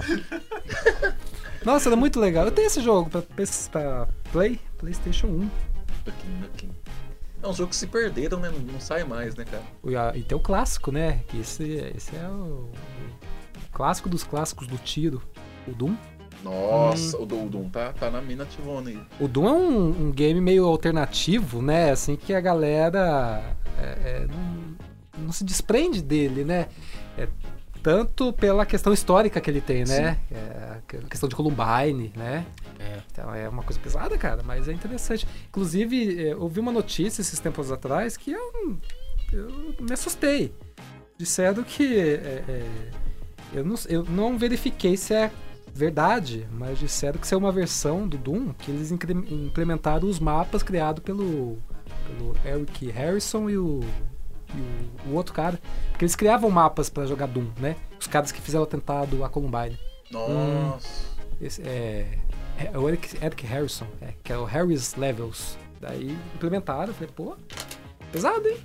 Nossa, era muito legal. Eu tenho esse jogo pra, pra Play, PlayStation 1. Doki Nukem. É um jogo que se perderam, né? Não, sai mais, né, cara? E tem o clássico, né? Que esse, esse é o, o clássico dos clássicos do tiro. O Doom. Nossa, o Do- o Doom tá, tá na mina ativona aí. O Doom é um, um game meio alternativo, né? Assim que a galera é, é, não, não se desprende dele, né? É, tanto pela questão histórica que ele tem, né? É, a questão de Columbine, né? É. Então é uma coisa pesada, cara, mas é interessante. Inclusive, é, eu vi uma notícia esses tempos atrás que eu, eu me assustei. Disseram que. é, é, eu, não, eu não verifiquei se é verdade, mas disseram que isso é uma versão do Doom que eles implementaram os mapas criados pelo, pelo Eric Harrison e o, e o, o outro cara. Porque eles criavam mapas pra jogar Doom, né? Os caras que fizeram o atentado a Columbine. Nossa. Esse é, é o Eric, Eric Harrison, é, que é o Harris Levels. Daí implementaram, falei, pô, pesado, hein?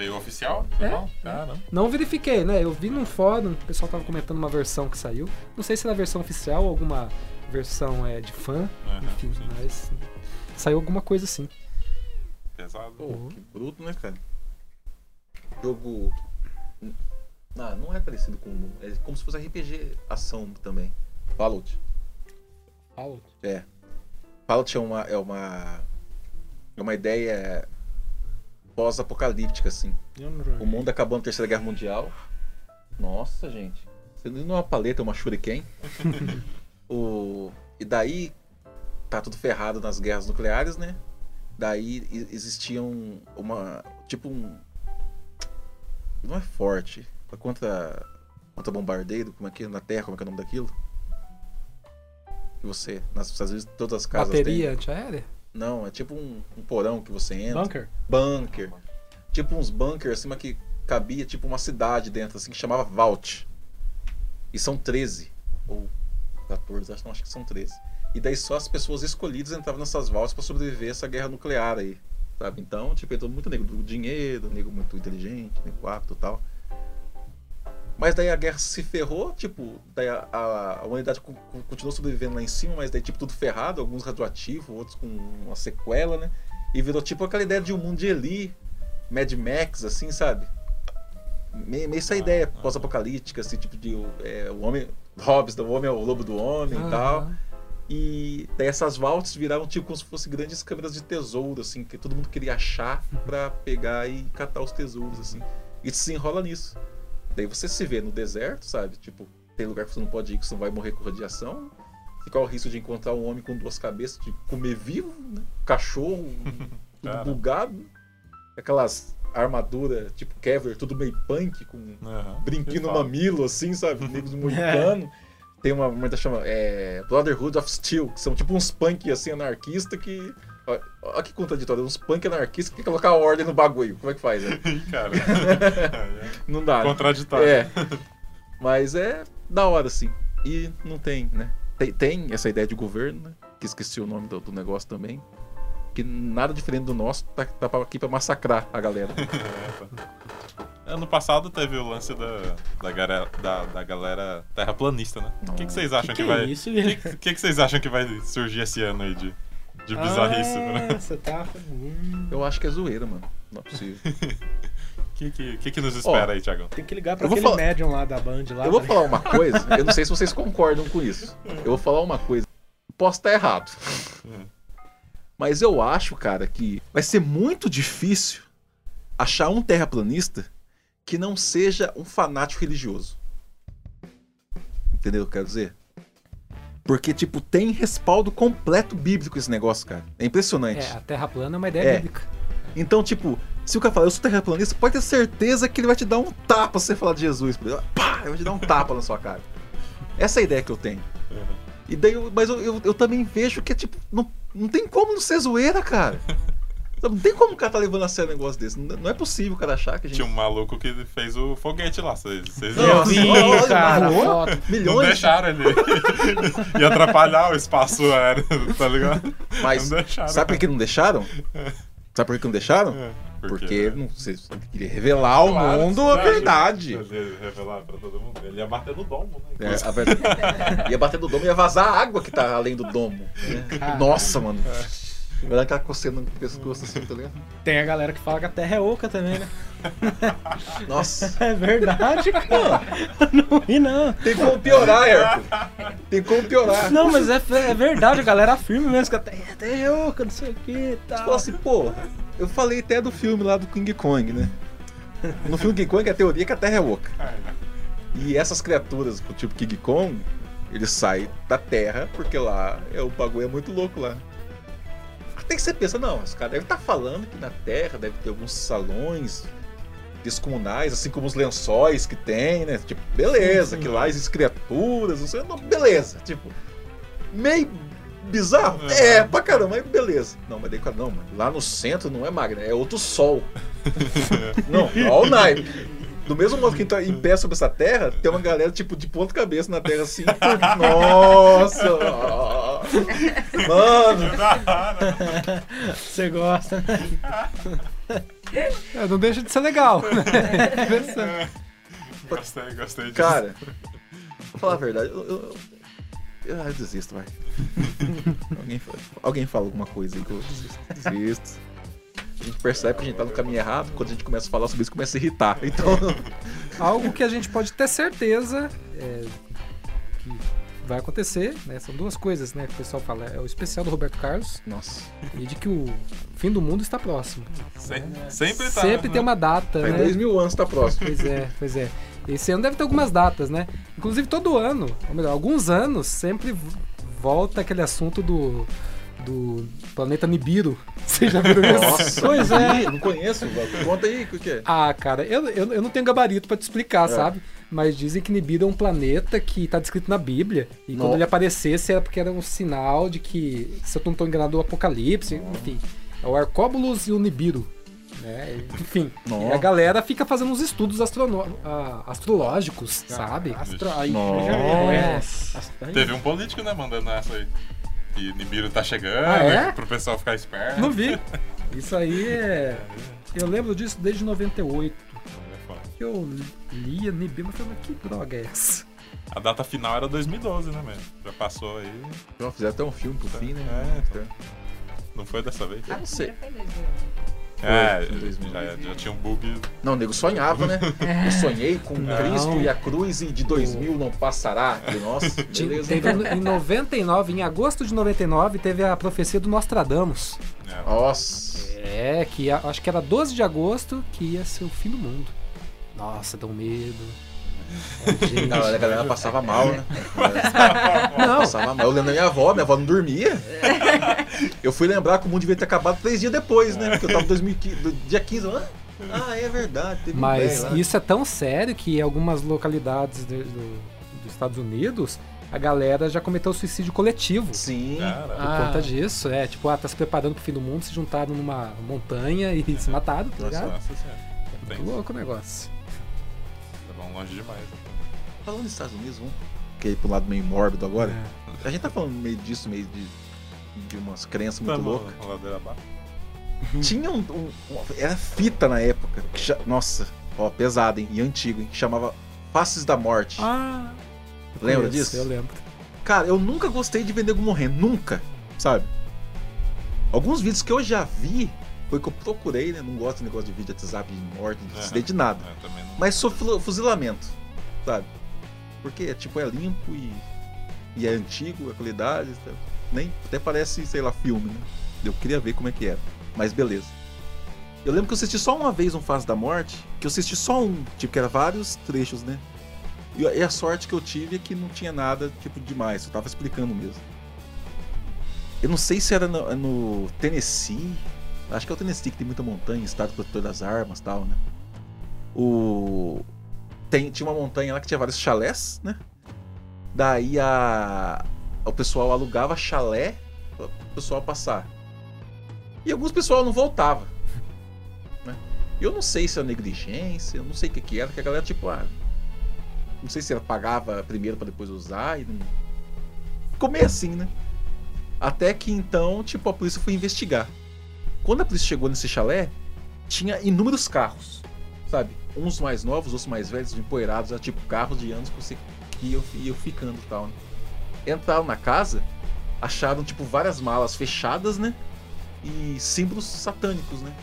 Veio oficial? É. Não? Não verifiquei, né? Eu vi num fórum, o pessoal tava comentando uma versão que saiu. Não sei se era a versão oficial ou alguma versão é, de fã, Aham, enfim, sim. mas saiu alguma coisa assim. Pesado. Pô, que bruto, né, cara? Jogo. Ah, não é parecido com. É como se fosse RPG ação também. Fallout. Fallout. É. Fallout é uma. É uma, é uma ideia pós-apocalíptica, assim. O mundo acabou na Terceira Guerra Mundial. Nossa, gente. Você não é uma paleta, é uma shuriken. <laughs> o... E daí tá tudo ferrado nas guerras nucleares, né? Daí existiam uma. Tipo um. Não é forte. Pra Contra. Contra bombardeiro, como é que é? Na Terra, como é que é o nome daquilo? Que você. Nas Estados Unidos, todas as casas Bateria têm. antiaérea? Não, é tipo um, um porão que você entra Bunker? bunker. Tipo uns bunkers assim, mas que cabia tipo uma cidade dentro, assim, que chamava Vault. E são 13. Ou 14, acho, não, acho que são 13. E daí só as pessoas escolhidas entravam nessas vaults pra sobreviver a essa guerra nuclear aí. Sabe? Então, tipo, entrou muito nego do dinheiro, nego muito inteligente, nego apto e tal. Mas daí a guerra se ferrou, tipo, daí a, a- a humanidade co- co- continuou sobrevivendo lá em cima, mas daí tipo tudo ferrado, alguns radioativos, outros com uma sequela, né? E virou tipo aquela ideia de um mundo de Eli, Mad Max, assim, sabe? Meio, meio essa ideia pós-apocalíptica, assim, tipo de é, o homem, Hobbes, o homem é o lobo do homem e tal. E daí essas vaults viraram tipo como se fossem grandes câmeras de tesouro, assim, que todo mundo queria achar pra pegar e catar os tesouros, assim. E se enrola nisso. Daí você se vê no deserto, sabe? Tipo, tem lugar que você não pode ir, que você não vai morrer com radiação. Fica o risco de encontrar um homem com duas cabeças, de comer vivo, né? cachorro, <laughs> tudo bugado. Aquelas armaduras tipo Kevlar, tudo meio punk, com Aham. brinquinho no mamilo, assim, sabe? <laughs> Negros mohicano. Tem uma que chama é, Brotherhood of Steel, que são tipo uns punk assim, anarquista que. Olha, que contraditório, uns punk anarquistas que quer colocar ordem no bagulho. Como é que faz? né? <laughs> Ih, cara. <laughs> Não dá. né? Contraditório. É. Mas é da hora, assim. E não tem, né? Tem, tem essa ideia de governo, né? Que esqueci o nome do, do negócio também. Que nada diferente do nosso, tá, tá aqui pra massacrar a galera. <laughs> Ano passado teve o lance da, da, gara- da, da galera terraplanista, né? O que, que vocês acham que, que vai. é isso, O que, que, que vocês acham que vai surgir esse ano aí de, de bizarrice, né? Ah, você tá. Hum, Eu acho que é zoeira, mano. Não é possível. O <laughs> que, que, que, que nos espera Ó, aí, Thiagão? tem que ligar pra aquele falar- médium lá da Band lá. Eu vou tá falar uma coisa, eu não sei se vocês concordam com isso. <laughs> Eu vou falar uma coisa. Posso estar errado. Hum. Mas eu acho, cara, que vai ser muito difícil achar um terraplanista que não seja um fanático religioso. Entendeu o que eu quero dizer? Porque, tipo, tem respaldo completo bíblico esse negócio, cara. É impressionante. É, a Terra plana é uma ideia É. bíblica. Então, tipo, se o cara falar, eu sou terraplanista, pode ter certeza que ele vai te dar um tapa se você falar de Jesus. Pá, ele vai te dar um tapa na sua cara. Essa é a ideia que eu tenho. E daí, eu- mas eu, eu, eu também vejo que é tipo, não, não tem como não ser zoeira, cara. Não tem como o cara tá levando a sério um negócio desse. Não não é possível o cara achar que a gente. Tinha um maluco que fez o foguete lá, vocês vocês Não, olha, cara, voou? foto. Não Milhões. deixaram ele. Ia <laughs> atrapalhar o espaço aéreo, tá ligado? Mas não deixaram. sabe por que não deixaram? Sabe por que não deixaram? É, Porque não sei, se queria revelar ao Claro, mundo a verdade. Ele ia revelar pra todo mundo. Ele ia bater no domo, né? É, a verdade. ia bater no domo e ia vazar a água que tá além do domo. né? Nossa, mano. Vai dar aquela coceira no pescoço assim, tá ligado? Tem a galera que fala que a Terra é oca também, né? <laughs> Nossa. <laughs> É verdade, cara. Não ri, não. Tem como piorar, Hércules. Tem como piorar. Não, mas é, é verdade, a galera afirma mesmo que a Terra, a terra é oca, não sei o que e Você tal. fala assim, pô, eu falei até do filme lá do King Kong, né? No filme King Kong a teoria é que a Terra é oca. E essas criaturas, tipo King Kong, eles saem da Terra porque lá é o bagulho é muito louco lá. Até que você pensa, não, os caras devem estar falando que na Terra deve ter alguns salões descomunais, assim como os lençóis que tem, né? Tipo, beleza, que lá existem criaturas, não sei, não, beleza. Tipo, meio bizarro? É. É, pra caramba, mas beleza. Não, mas daí, cara, não, mano, lá no centro não é Magna, é outro sol. <laughs> não, olha o naipe. Do mesmo modo que tá em pé sobre essa terra, tem uma galera, tipo, de ponta cabeça na terra assim. <laughs> Nossa! Mano! <laughs> Você gosta, né? É, não deixa de ser legal. <laughs> É interessante. Gostei, gostei disso. Cara, vou falar a verdade, eu, eu, eu, ah, eu desisto, vai. alguém, alguém fala alguma coisa aí que eu desisto. Desisto. A gente percebe que a gente tá no caminho errado, quando a gente começa a falar sobre isso, começa a irritar. <laughs> Então, Algo que a gente pode ter certeza é, que vai acontecer, né? São duas coisas, né? Que o pessoal fala. É o especial do Roberto Carlos nossa, e de que o fim do mundo está próximo. Sem- sempre tá. Sempre né? tem uma data, faz né? dois mil anos tá próximo. Pois é, pois é. Esse ano deve ter algumas datas, né? Inclusive todo ano, ou melhor, alguns anos, sempre volta aquele assunto do, do planeta Nibiru. <laughs> Vocês já viram isso? Nossa, Pois é. Não conheço, conta aí o que é. Ah, cara, eu, eu, eu não tenho gabarito pra te explicar, É. sabe? Mas dizem que Nibiru é um planeta que tá descrito na Bíblia. E Nó. quando ele aparecesse era porque era um sinal de que, se eu não tô enganado, o Apocalipse, enfim. É o Arcóbulos e o Nibiru. Né? Enfim. E a galera fica fazendo uns estudos astrono- ah, astrológicos, sabe? Astro... Aí, Nossa. já é. Teve um político, né, mandando essa aí. Que Nibiru tá chegando, Ah, é? pro pessoal ficar esperto. Não vi. <laughs> Isso aí é. Eu lembro disso desde 98. É foda. Que eu lia Nibiru e falei, mas que droga é essa? A data final era 2012, né, mesmo? Já passou aí. Fizeram até um filme pro fim, né? É, Não foi dessa vez? A não sei. foi 2000. É, em 2000. já, já tinha um bug. Não, o nego sonhava, né? <laughs> Eu sonhei com Não. Cristo e a cruz e de 2000 não passará. Falei, Nossa, <laughs> beleza. Teve no- em 99, em agosto de 99, teve a profecia do Nostradamus. né? Nossa. É, que acho que era 12 de agosto que ia ser o fim do mundo. Nossa, dá um medo. É, gente. Não, a galera passava mal, né? Não, Passava mal. Eu lembro da minha avó, minha avó não dormia. Eu fui lembrar que o mundo devia ter acabado três dias depois, né? Porque eu tava em 2015, do dia 15, ah, ah, é verdade. Teve um mas lá. isso é tão sério que em algumas localidades de- do- dos Estados Unidos, a galera já cometeu suicídio coletivo. Sim. Cara, Por Ah. conta disso, é, tipo, ah, tá se preparando pro fim do mundo, se juntaram numa montanha e se mataram, tá Nossa, ligado? nossa senhora. Muito Tem, louco o negócio. Longe demais. Falando dos Estados Unidos, vamos que ir pro lado meio mórbido agora. É. A gente tá falando meio disso, meio de, de umas crenças muito loucas. <laughs> Tinha um, um- uma- Era fita na época. que nossa, ó, pesada, hein? E antigo, hein? Que chamava Faces da Morte. Ah, Lembra conheço, disso? Eu lembro. Cara, eu nunca gostei de vender morrendo. Nunca. Sabe? Alguns vídeos que eu já vi foi que eu procurei, né? Não gosto de negócio de vídeo de WhatsApp de morte, de Aham. acidente de nada. É. Mas sou fuzil- fuzilamento, sabe? Porque, tipo, é limpo e, e é antigo, a qualidade, sabe? nem até parece, sei lá, filme, né? Eu queria ver como é que era, mas beleza. Eu lembro que eu assisti só uma vez um Fase da Morte, que eu assisti só um, tipo, que era vários trechos, né? E a- e a sorte que eu tive é que não tinha nada, tipo, demais, eu tava explicando mesmo. Eu não sei se era no, no Tennessee, acho que é o Tennessee que tem muita montanha, estado protetor das armas e tal, né? O tem, tinha uma montanha lá que tinha vários chalés, né? Daí a o pessoal alugava chalé para o pessoal passar. E alguns pessoal não voltava. <laughs> Né? Eu não sei se é negligência, eu não sei o que, que era, que a galera, tipo, ah, não sei se ela pagava primeiro pra depois usar e não. Ficou meio assim, né? Até que então, tipo, a polícia foi investigar. Quando a polícia chegou nesse chalé, tinha inúmeros carros, sabe? Uns mais novos, outros mais velhos, empoeirados, tipo carros de anos que você iam, iam ficando e tal, né? Entraram na casa, acharam, tipo, várias malas fechadas, né? E símbolos satânicos, né?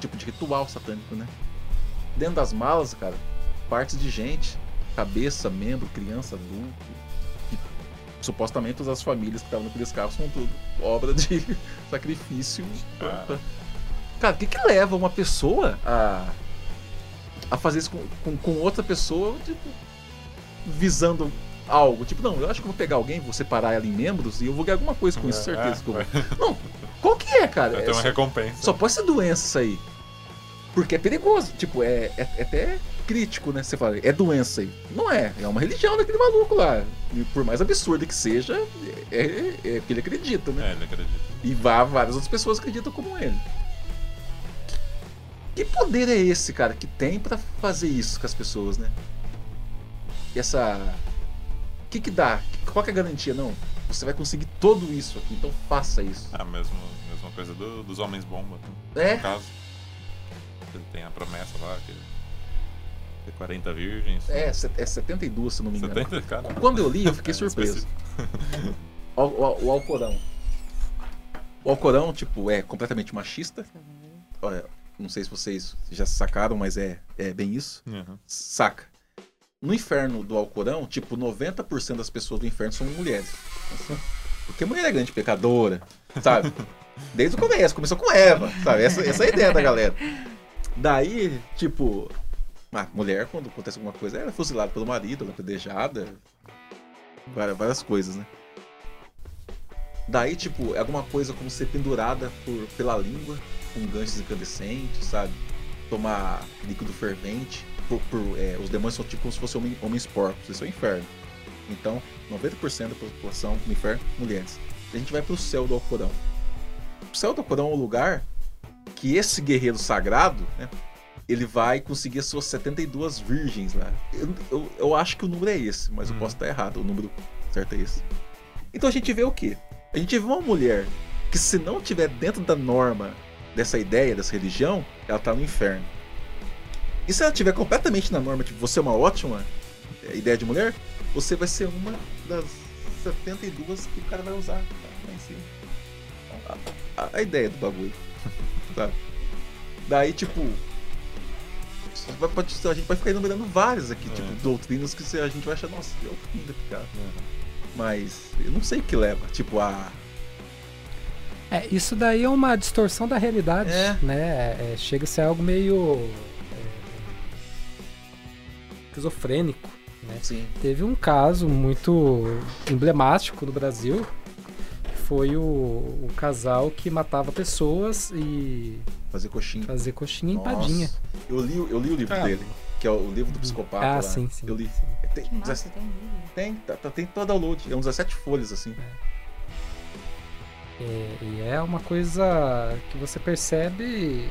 Tipo de ritual satânico, né? Dentro das malas, cara, partes de gente, cabeça, membro, criança, adulto. Supostamente as famílias que estavam naqueles carros são tudo obra de <laughs> sacrifício. Ah. Cara, o que, que leva uma pessoa a, a fazer isso com, com, com outra pessoa, tipo, visando algo? Tipo, não, eu acho que eu vou pegar alguém, vou separar ela em membros e eu vou ganhar alguma coisa com isso, É, certeza vai- Não, qual que é, cara? Vai É uma só- recompensa. só pode ser doença isso aí. Porque é perigoso. Tipo, é, é, é até crítico, né? Você fala, é doença aí. Não é. É uma religião daquele maluco lá. E por mais absurda que seja, é, é, é que ele acredita, né? É, ele acredita. E vá, várias outras pessoas acreditam como ele. Que poder é esse, cara, que tem pra fazer isso com as pessoas, né? E essa. O que que dá? Qual que é a garantia? Não, você vai conseguir tudo isso aqui, então faça isso. É a mesma, coisa do- dos homens bomba. É? No caso. Ele tem a promessa lá que 40 virgens. É, é 72, se não me engano. 70, cara. Quando eu li, eu fiquei <laughs> É, surpreso. <laughs> O, o, o Alcorão. O Alcorão, tipo, é completamente machista. Olha, não sei se vocês já sacaram, mas é, é bem isso. Uhum. Saca. No inferno do Alcorão, tipo, 90% das pessoas do inferno são mulheres. Porque mulher é grande pecadora, sabe? Desde o começo, começou com Eva, sabe? Essa, essa é a ideia da galera. Daí, tipo, a mulher, quando acontece alguma coisa, ela é fuzilada pelo marido, ela é apedrejada, várias, várias coisas, né? Daí, tipo, é alguma coisa como ser pendurada por, pela língua, com ganchos incandescentes, sabe? Tomar líquido fervente. Por, por- é, os demônios são tipo como se fossem homens porcos, isso é o inferno. Então, 90% da população no inferno, mulheres. A gente vai pro céu do Alcorão. O céu do Alcorão é um lugar que esse guerreiro sagrado, né? Ele vai conseguir as suas 72 virgens lá. Eu, eu, eu acho que o número é esse, mas eu Hum. posso estar errado. O número certo é esse. Então a gente vê o quê? A gente vê uma mulher que se não tiver dentro da norma dessa ideia, dessa religião, ela tá no inferno. E se ela tiver completamente na norma, tipo, você é uma ótima é, ideia de mulher, você vai ser uma das 72 que o cara vai usar. Tá? Lá em cima. A, a- a ideia do bagulho. <laughs> Tá? Daí, tipo. Você vai- pode- a gente vai ficar enumerando várias aqui, É. tipo, doutrinas que a gente vai achar, nossa, é o fim da picada. Mas eu não sei o que leva. Tipo, a. É, isso daí é uma distorção da realidade, É. né? É, chega a ser algo meio é, esquizofrênico. Né? Sim. Teve um caso muito emblemático no Brasil, foi o, o casal que matava pessoas e Fazer coxinha. fazia coxinha Nossa. empadinha. Eu li, eu li o livro Ah. dele, que é o livro do psicopata. Ah, lá. sim, sim. Eu li. sim. Tem, Que massa, 17 tem tem, tá, tá- tem todo download. É uns 17 folhas, assim. É, e é uma coisa que você percebe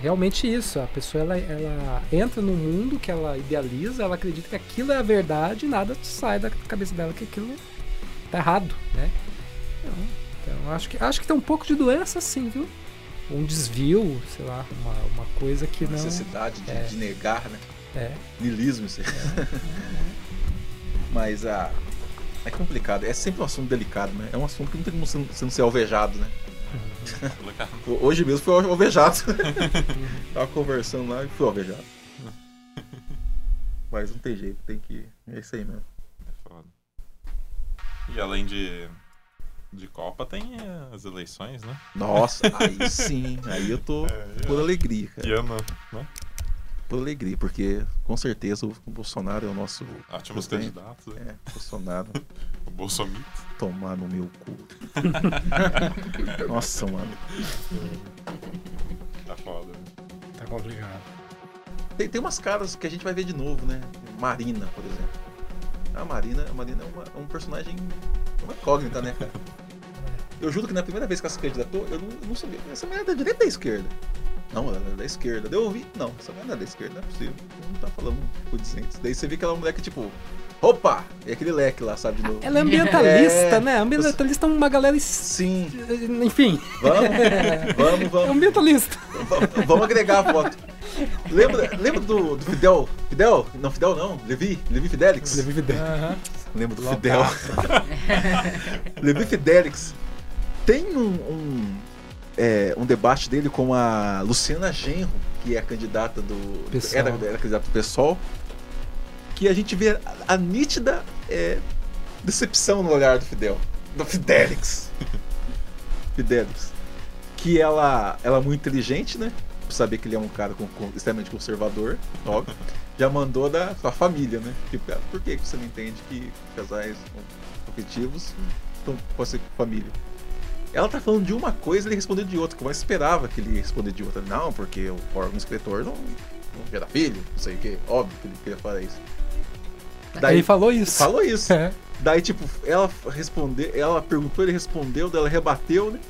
realmente isso. A pessoa ela, ela entra num mundo que ela idealiza, ela acredita que aquilo é a verdade e nada sai da cabeça dela que aquilo tá errado, né? Então, então acho que acho que tem um pouco de doença sim, viu? Um desvio, sei lá, uma, uma coisa que não. Necessidade de, É. de negar, né? É. Nilismo, isso aí. <laughs> Mas a. É complicado. É sempre um assunto delicado, né? É um assunto que não tem como você não- ser alvejado, né? <laughs> Complicado. Hoje mesmo fui alvejado. <laughs> Tava conversando lá e fui alvejado. Mas não tem jeito, tem que. É isso aí mesmo. É foda. E além de, de Copa, tem eh, as eleições, né? Nossa, aí <laughs> sim. Aí eu tô por alegria, cara. Que ano, né? Por alegria, porque com certeza o Bolsonaro é o nosso. Ótimos candidatos. né? É, Bolsonaro <laughs> O Bolsonaro. tomar no meu cu. <laughs> Nossa, mano. Tá foda. né? Tá complicado. Tem, tem umas caras que a gente vai ver de novo, né? Marina, por exemplo. A Marina, a Marina é, uma- é um personagem. Uma incógnita, né, cara? Eu juro que na primeira vez que ela se candidatou, eu não, eu não sabia. Essa mulher é da direita ou da esquerda? Não, ela é da esquerda. Daí eu ouvi, não, essa mulher não é da esquerda, não é possível. Não tá falando por dizentes. Daí você vê que ela é uma mulher que, tipo, opa! E aquele leque lá, sabe, de novo. Ela é ambientalista, É. né? Ambientalista é uma galera. Sim, Enfim, vamos, vamos, é vamos. ambientalista. V- Vamos agregar a foto. Lembra, lembra do, do Fidel? Fidel? Não, Fidel não. Levi? Levi Fidelix? Levi. Aham. Lembro do Fidel. <laughs> Levi Fidelix. Tem um, um, é, um debate dele com a Luciana Genro, que é a candidata do. Era, era candidata do PSOL. Que a gente vê a, a nítida é, decepção no olhar do Fidel. Do Fidelix. <laughs> Fidelix. Que ela, ela é muito inteligente, né? Por saber que ele é um cara com, com- extremamente conservador, óbvio. Já mandou da sua família, né? Tipo, por que você não entende que casais afetivos então, pode ser família? Ela tá falando de uma coisa e ele respondeu de outra, que eu mais esperava que ele respondesse de outra. Não, porque o órgão escritor não, não gera filho, não sei o que. Óbvio que ele queria falar isso. Daí Ele falou isso. falou isso. É. Daí, tipo, ela respondeu, ela perguntou, ele respondeu, daí ela rebateu, né?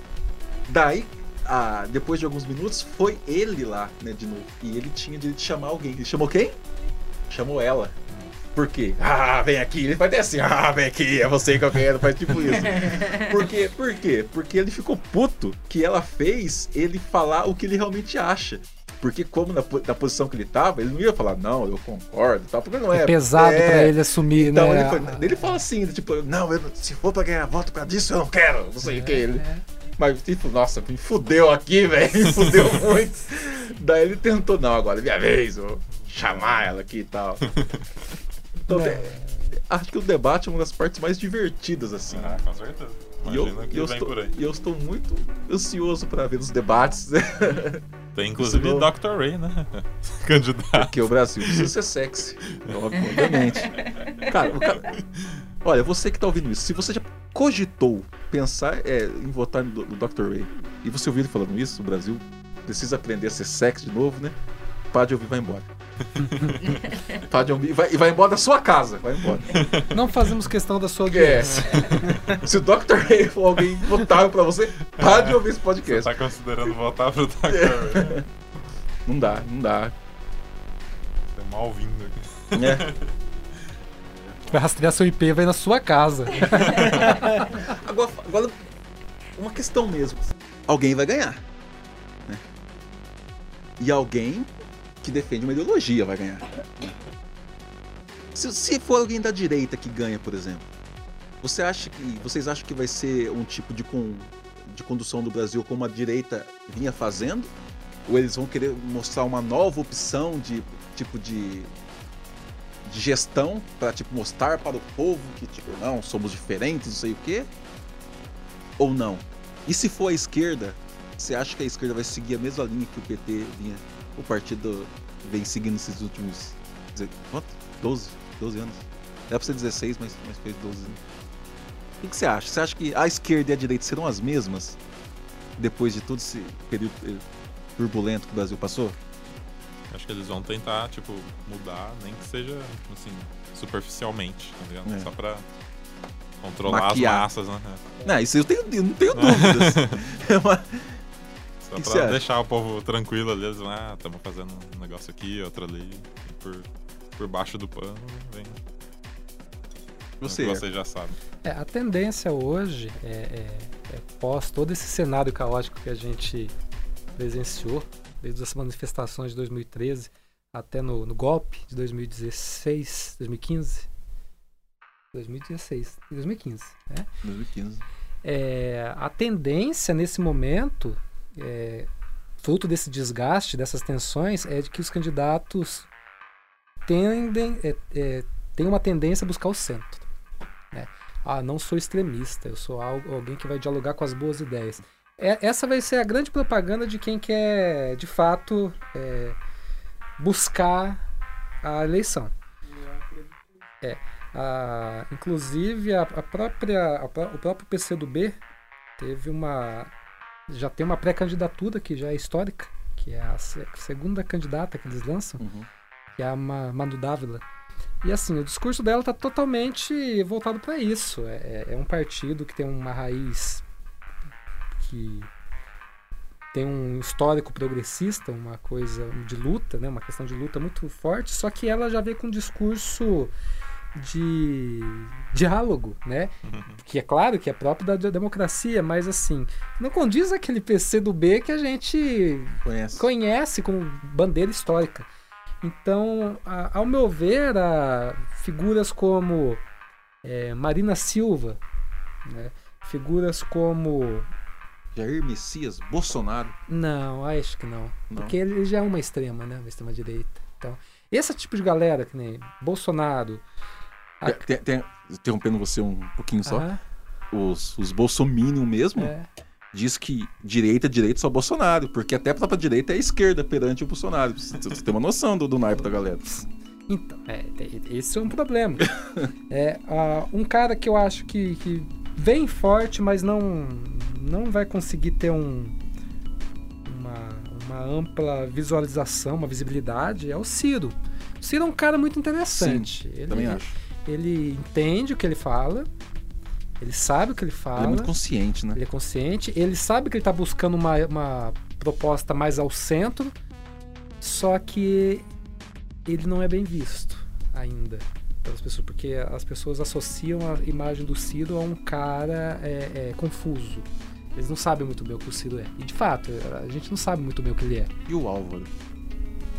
Daí, ah, depois de alguns minutos, foi ele lá, né, de novo. E ele tinha direito de chamar alguém. Ele chamou quem? Chamou ela. Por quê? Ah, vem aqui. Ele vai ter assim, ah, vem aqui, é você que eu quero, faz tipo isso. <laughs> Por quê? Por quê? Porque ele ficou puto que ela fez ele falar o que ele realmente acha. Porque como na, na posição que ele tava, ele não ia falar, não, eu concordo, e tal, porque não é. É pesado é, pra ele assumir, então né? ele, foi- ele fala assim, tipo, não, eu se for pra ganhar voto pra disso, eu não quero, não sei o que. Ele, mas tipo, nossa, me fudeu aqui, velho, me fudeu <laughs> muito. Daí ele tentou, não, agora é minha vez, vou chamar ela aqui e tal. <laughs> Então, de- acho que o debate é uma das partes mais divertidas, assim. Ah, com certeza. E eu, Imagina o que eu vem estou, por aí. e eu estou muito ansioso pra ver os debates, <laughs> Tem inclusive Isso Dr. Ray, né? <laughs> Candidato. porque o Brasil precisa ser sexy, obviamente. Cara, o cara- olha, você que tá ouvindo isso, se você já cogitou pensar é, em votar no, no Dr. Ray, e você ouviu ele falando isso, o Brasil precisa aprender a ser sexy de novo, né? Para de ouvir, vai embora. Para de ouvir e vai, vai embora da sua casa, vai embora. Não fazemos questão da sua É. audiência. <laughs> Se o Dr. Ray for alguém votável pra você, para de ouvir esse Você podcast. tá considerando votar pro Dr. Ray? Não dá, não dá. Tá mal vindo aqui. É. Vai rastrear seu IP, vai na sua casa. <laughs> Agora, agora, uma questão mesmo. Alguém vai ganhar. né? E alguém que defende uma ideologia vai ganhar. Se, se for alguém da direita que ganha, por exemplo, você acha que, vocês acham que vai ser um tipo de, con, de condução do Brasil como a direita vinha fazendo? Ou eles vão querer mostrar uma nova opção de tipo de, de gestão para tipo mostrar para o povo que tipo não somos diferentes, não sei o quê? Ou não? E se for a esquerda, você acha que a esquerda vai seguir a mesma linha que o PT vinha, o partido vem seguindo esses últimos quanto? 12, 12 anos. Era pra ser 16, mas, mas fez 12 anos. O que, você acha? Você acha que a esquerda e a direita serão as mesmas depois de todo esse período eh, turbulento que o Brasil passou? Acho que eles vão tentar, tipo, mudar, nem que seja, assim, superficialmente, tá ligado? É. Só pra controlar Maquiar. as massas, né? Não, isso eu, tenho, eu não tenho dúvidas. <laughs> É uma- Só Que que pra deixar o povo tranquilo ali, eles vão, ah, estamos fazendo um negócio aqui, outro ali, por, por baixo do pano, vem Você, você já sabe. É, a tendência hoje é, é- é pós todo esse cenário caótico que a gente presenciou, desde as manifestações de 2013 até no, no golpe de 2016, 2015. 2016, 2015, né? 2015. É, a tendência nesse momento, é, fruto desse desgaste, dessas tensões, é de que os candidatos tendem, é, é, têm uma tendência a buscar o centro. né? Ah, não sou extremista, eu sou algo- alguém que vai dialogar com as boas ideias. É- essa vai ser a grande propaganda de quem quer, de fato, é, buscar a eleição. É, a- inclusive, a, a própria, a o próprio PCdoB teve uma. Já tem uma pré-candidatura que já é histórica, que é a se- segunda candidata que eles lançam, Uhum. que é a Ma- Manu Dávila. E assim, o discurso dela está totalmente voltado para isso. É, é- é um partido que tem uma raiz que tem um histórico progressista, uma coisa de luta, né, uma questão de luta muito forte, só que ela já veio com um discurso de diálogo, né? Que é claro que é próprio da democracia, mas assim, não condiz aquele PC do B que a gente Conhece. conhece como bandeira histórica. Então, a- ao meu ver, a- figuras como é, Marina Silva, né? figuras como. Jair Messias Bolsonaro. Não, acho que não. Não. Porque ele já é uma extrema, né? Uma extrema direita. Então, esse tipo de galera, que nem Bolsonaro. Tem- tem- interrompendo você um pouquinho só. Os, os bolsominion mesmo é. diz que direita é direita só Bolsonaro. Porque até a própria direita é a esquerda perante o Bolsonaro. Você você tem uma noção do, do naipe da galera. Então, é, te- esse é um problema. <laughs> é, ah, um cara que eu acho que, que vem forte, mas não, não vai conseguir ter um, uma, uma ampla visualização, uma visibilidade, é o Ciro. O Ciro é um cara muito interessante. ele, Também acho. Ele entende o que ele fala, ele sabe o que ele fala. Ele é muito consciente, né? Ele é consciente, ele sabe que ele está buscando uma, uma proposta mais ao centro, só que ele não é bem visto ainda pelas pessoas, porque as pessoas associam a imagem do Ciro a um cara é, é, confuso. Eles não sabem muito bem o que o Ciro é. E de fato, a gente não sabe muito bem o que ele é. E o Álvaro?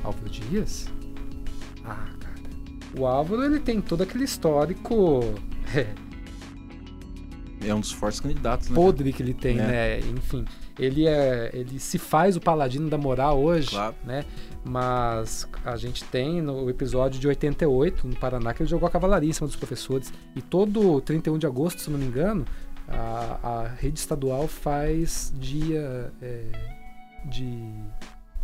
Álvaro Dias? Ah. O Álvaro, ele tem todo aquele histórico <laughs> é, É um dos fortes candidatos, né? podre que ele tem, É. né? Enfim, ele é, ele se faz o paladino da moral hoje, Claro. né? Mas a gente tem no episódio de 88 no Paraná que ele jogou a cavalaria em cima dos professores e todo 31 de agosto, se não me engano, a, a rede estadual faz dia é, de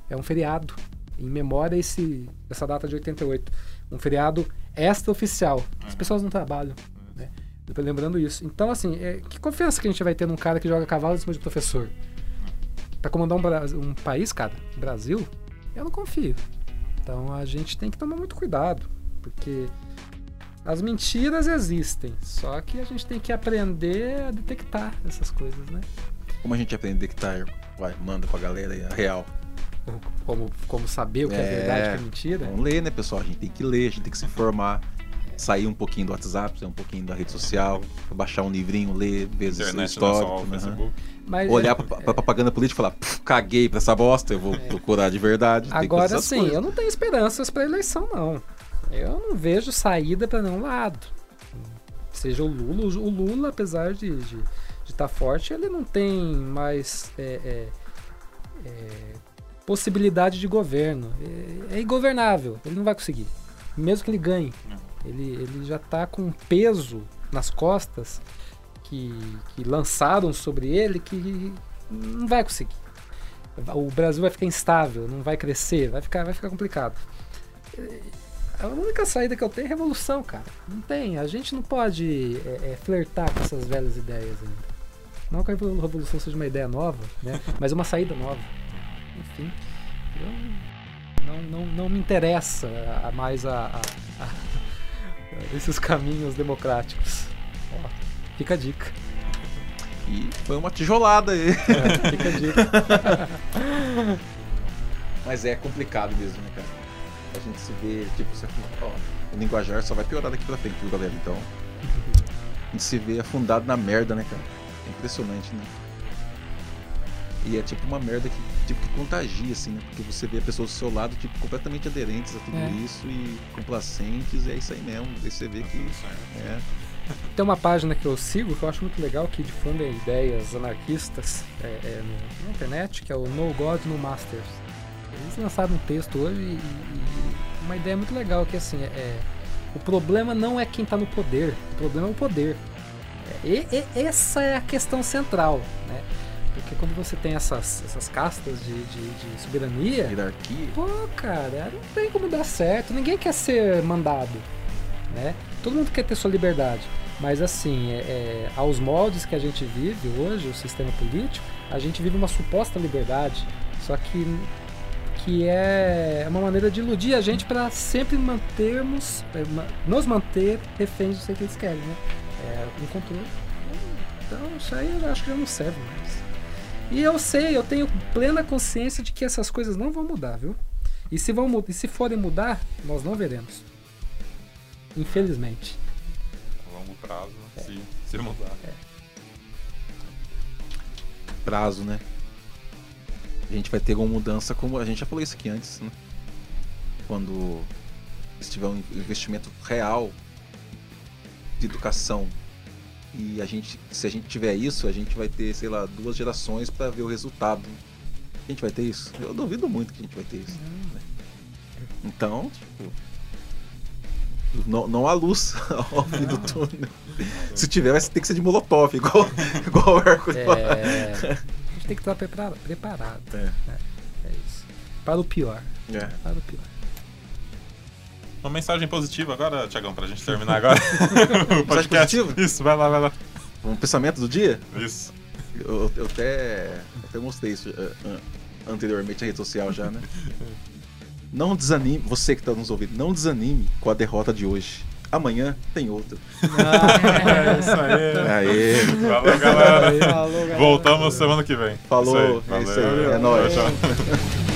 é um feriado em memória esse essa data de 88, um feriado extra-oficial. As pessoas não trabalham, né? Lembrando isso. Então, assim, é, que confiança que a gente vai ter num cara que joga cavalo em cima de professor? Pra comandar um, um país, cara, Brasil, eu não confio. Então a gente tem que tomar muito cuidado, porque as mentiras existem, só que a gente tem que aprender a detectar essas coisas, né? Como a gente aprender que tá. Vai, manda pra galera aí a real. Como, como saber o que é, É. verdade e o que é mentira. Vamos ler, né, pessoal? A gente tem que ler, a gente tem que se informar. Sair um pouquinho do WhatsApp, sair um pouquinho da rede social, baixar um livrinho, ler, ver Internet é histórico. Facebook. Mas, Olhar é, pra, pra propaganda política e falar, "Pff, caguei pra essa bosta, eu vou procurar de verdade. Agora sim, coisas. eu não tenho esperanças para eleição, não. Eu não vejo saída para nenhum lado. Seja o Lula, o Lula, apesar de estar de, de tá forte, ele não tem mais é, é, é, possibilidade de governo. É, é ingovernável, ele não vai conseguir. Mesmo que ele ganhe. Ele, ele já está com um peso nas costas que, que lançaram sobre ele que não vai conseguir. O Brasil vai ficar instável, não vai crescer, vai ficar, vai ficar complicado. A única saída que eu tenho é revolução, cara. Não tem. A gente não pode é, é, flertar com essas velhas ideias ainda. Não que a revolução seja uma ideia nova, né? mas uma saída nova. Enfim, não, não, não me interessa mais a, a- a- <laughs> esses caminhos democráticos. Ó, fica a dica. E foi uma tijolada aí. É, fica a dica. <laughs> Mas é complicado mesmo, né, cara? A gente se vê, tipo, você, ó, o linguajar só vai piorar daqui pra frente, viu, galera? Então, a gente se vê afundado na merda, né, cara? É impressionante, né? E é tipo uma merda que, tipo, que contagia, assim, né? Porque você vê pessoas do seu lado, tipo, completamente aderentes a tudo É. isso e complacentes, e é isso aí mesmo. Aí você vê que. É, Tem uma página que eu sigo que eu acho muito legal que difunde ideias anarquistas é, é, no- na internet, que é o No God No Masters. Eles lançaram um texto hoje e, e uma ideia muito legal que assim é o problema não é quem está no poder, o problema é o poder. É, e, e- essa é a questão central, né? Porque quando você tem essas, essas castas de, de, de soberania, hierarquia. Pô, cara, não tem como dar certo. Ninguém quer ser mandado, né? Todo mundo quer ter sua liberdade. Mas assim, é, é, aos moldes que a gente vive hoje, o sistema político, a gente vive uma suposta liberdade. Só que que é uma maneira de iludir a gente para sempre mantermos, é, nos manter reféns do que eles querem, né? É, um controle. Então isso aí eu acho que já não serve mais. E eu sei, eu tenho plena consciência de que essas coisas não vão mudar, viu? E se, vão, e se forem mudar, nós não veremos. Infelizmente. A longo prazo, se, se mudar. prazo, né? A gente vai ter uma mudança, como a gente já falou isso aqui antes, né? Quando se tiver um investimento real de educação e a gente, se a gente tiver isso, a gente vai ter, sei lá, duas gerações para ver o resultado. A gente vai ter isso? Eu duvido muito que a gente vai ter isso. né? Então, tipo, não, não há luz <laughs> ao fim do túnel. Se tiver, vai ter que ser de molotov, igual, <laughs> igual o Hércules. É, a gente tem que estar prepara- preparado. É. É isso. Para o pior. É. Para o pior. Uma mensagem positiva agora, Tiagão, pra gente terminar agora. <laughs> o podcast. positiva? Isso, vai lá, vai lá. Um pensamento do dia? Isso. Eu, eu até, até mostrei isso eh, an- anteriormente na rede social já, né? <laughs> Não desanime, você que está nos ouvindo, não desanime com a derrota de hoje. Amanhã tem outra. É isso aí. Aê, Valeu, galera. Falou, galera. Voltamos semana que vem. falou, Isso aí. é isso aí, Valeu. é nóis. Tchau, tchau. <laughs>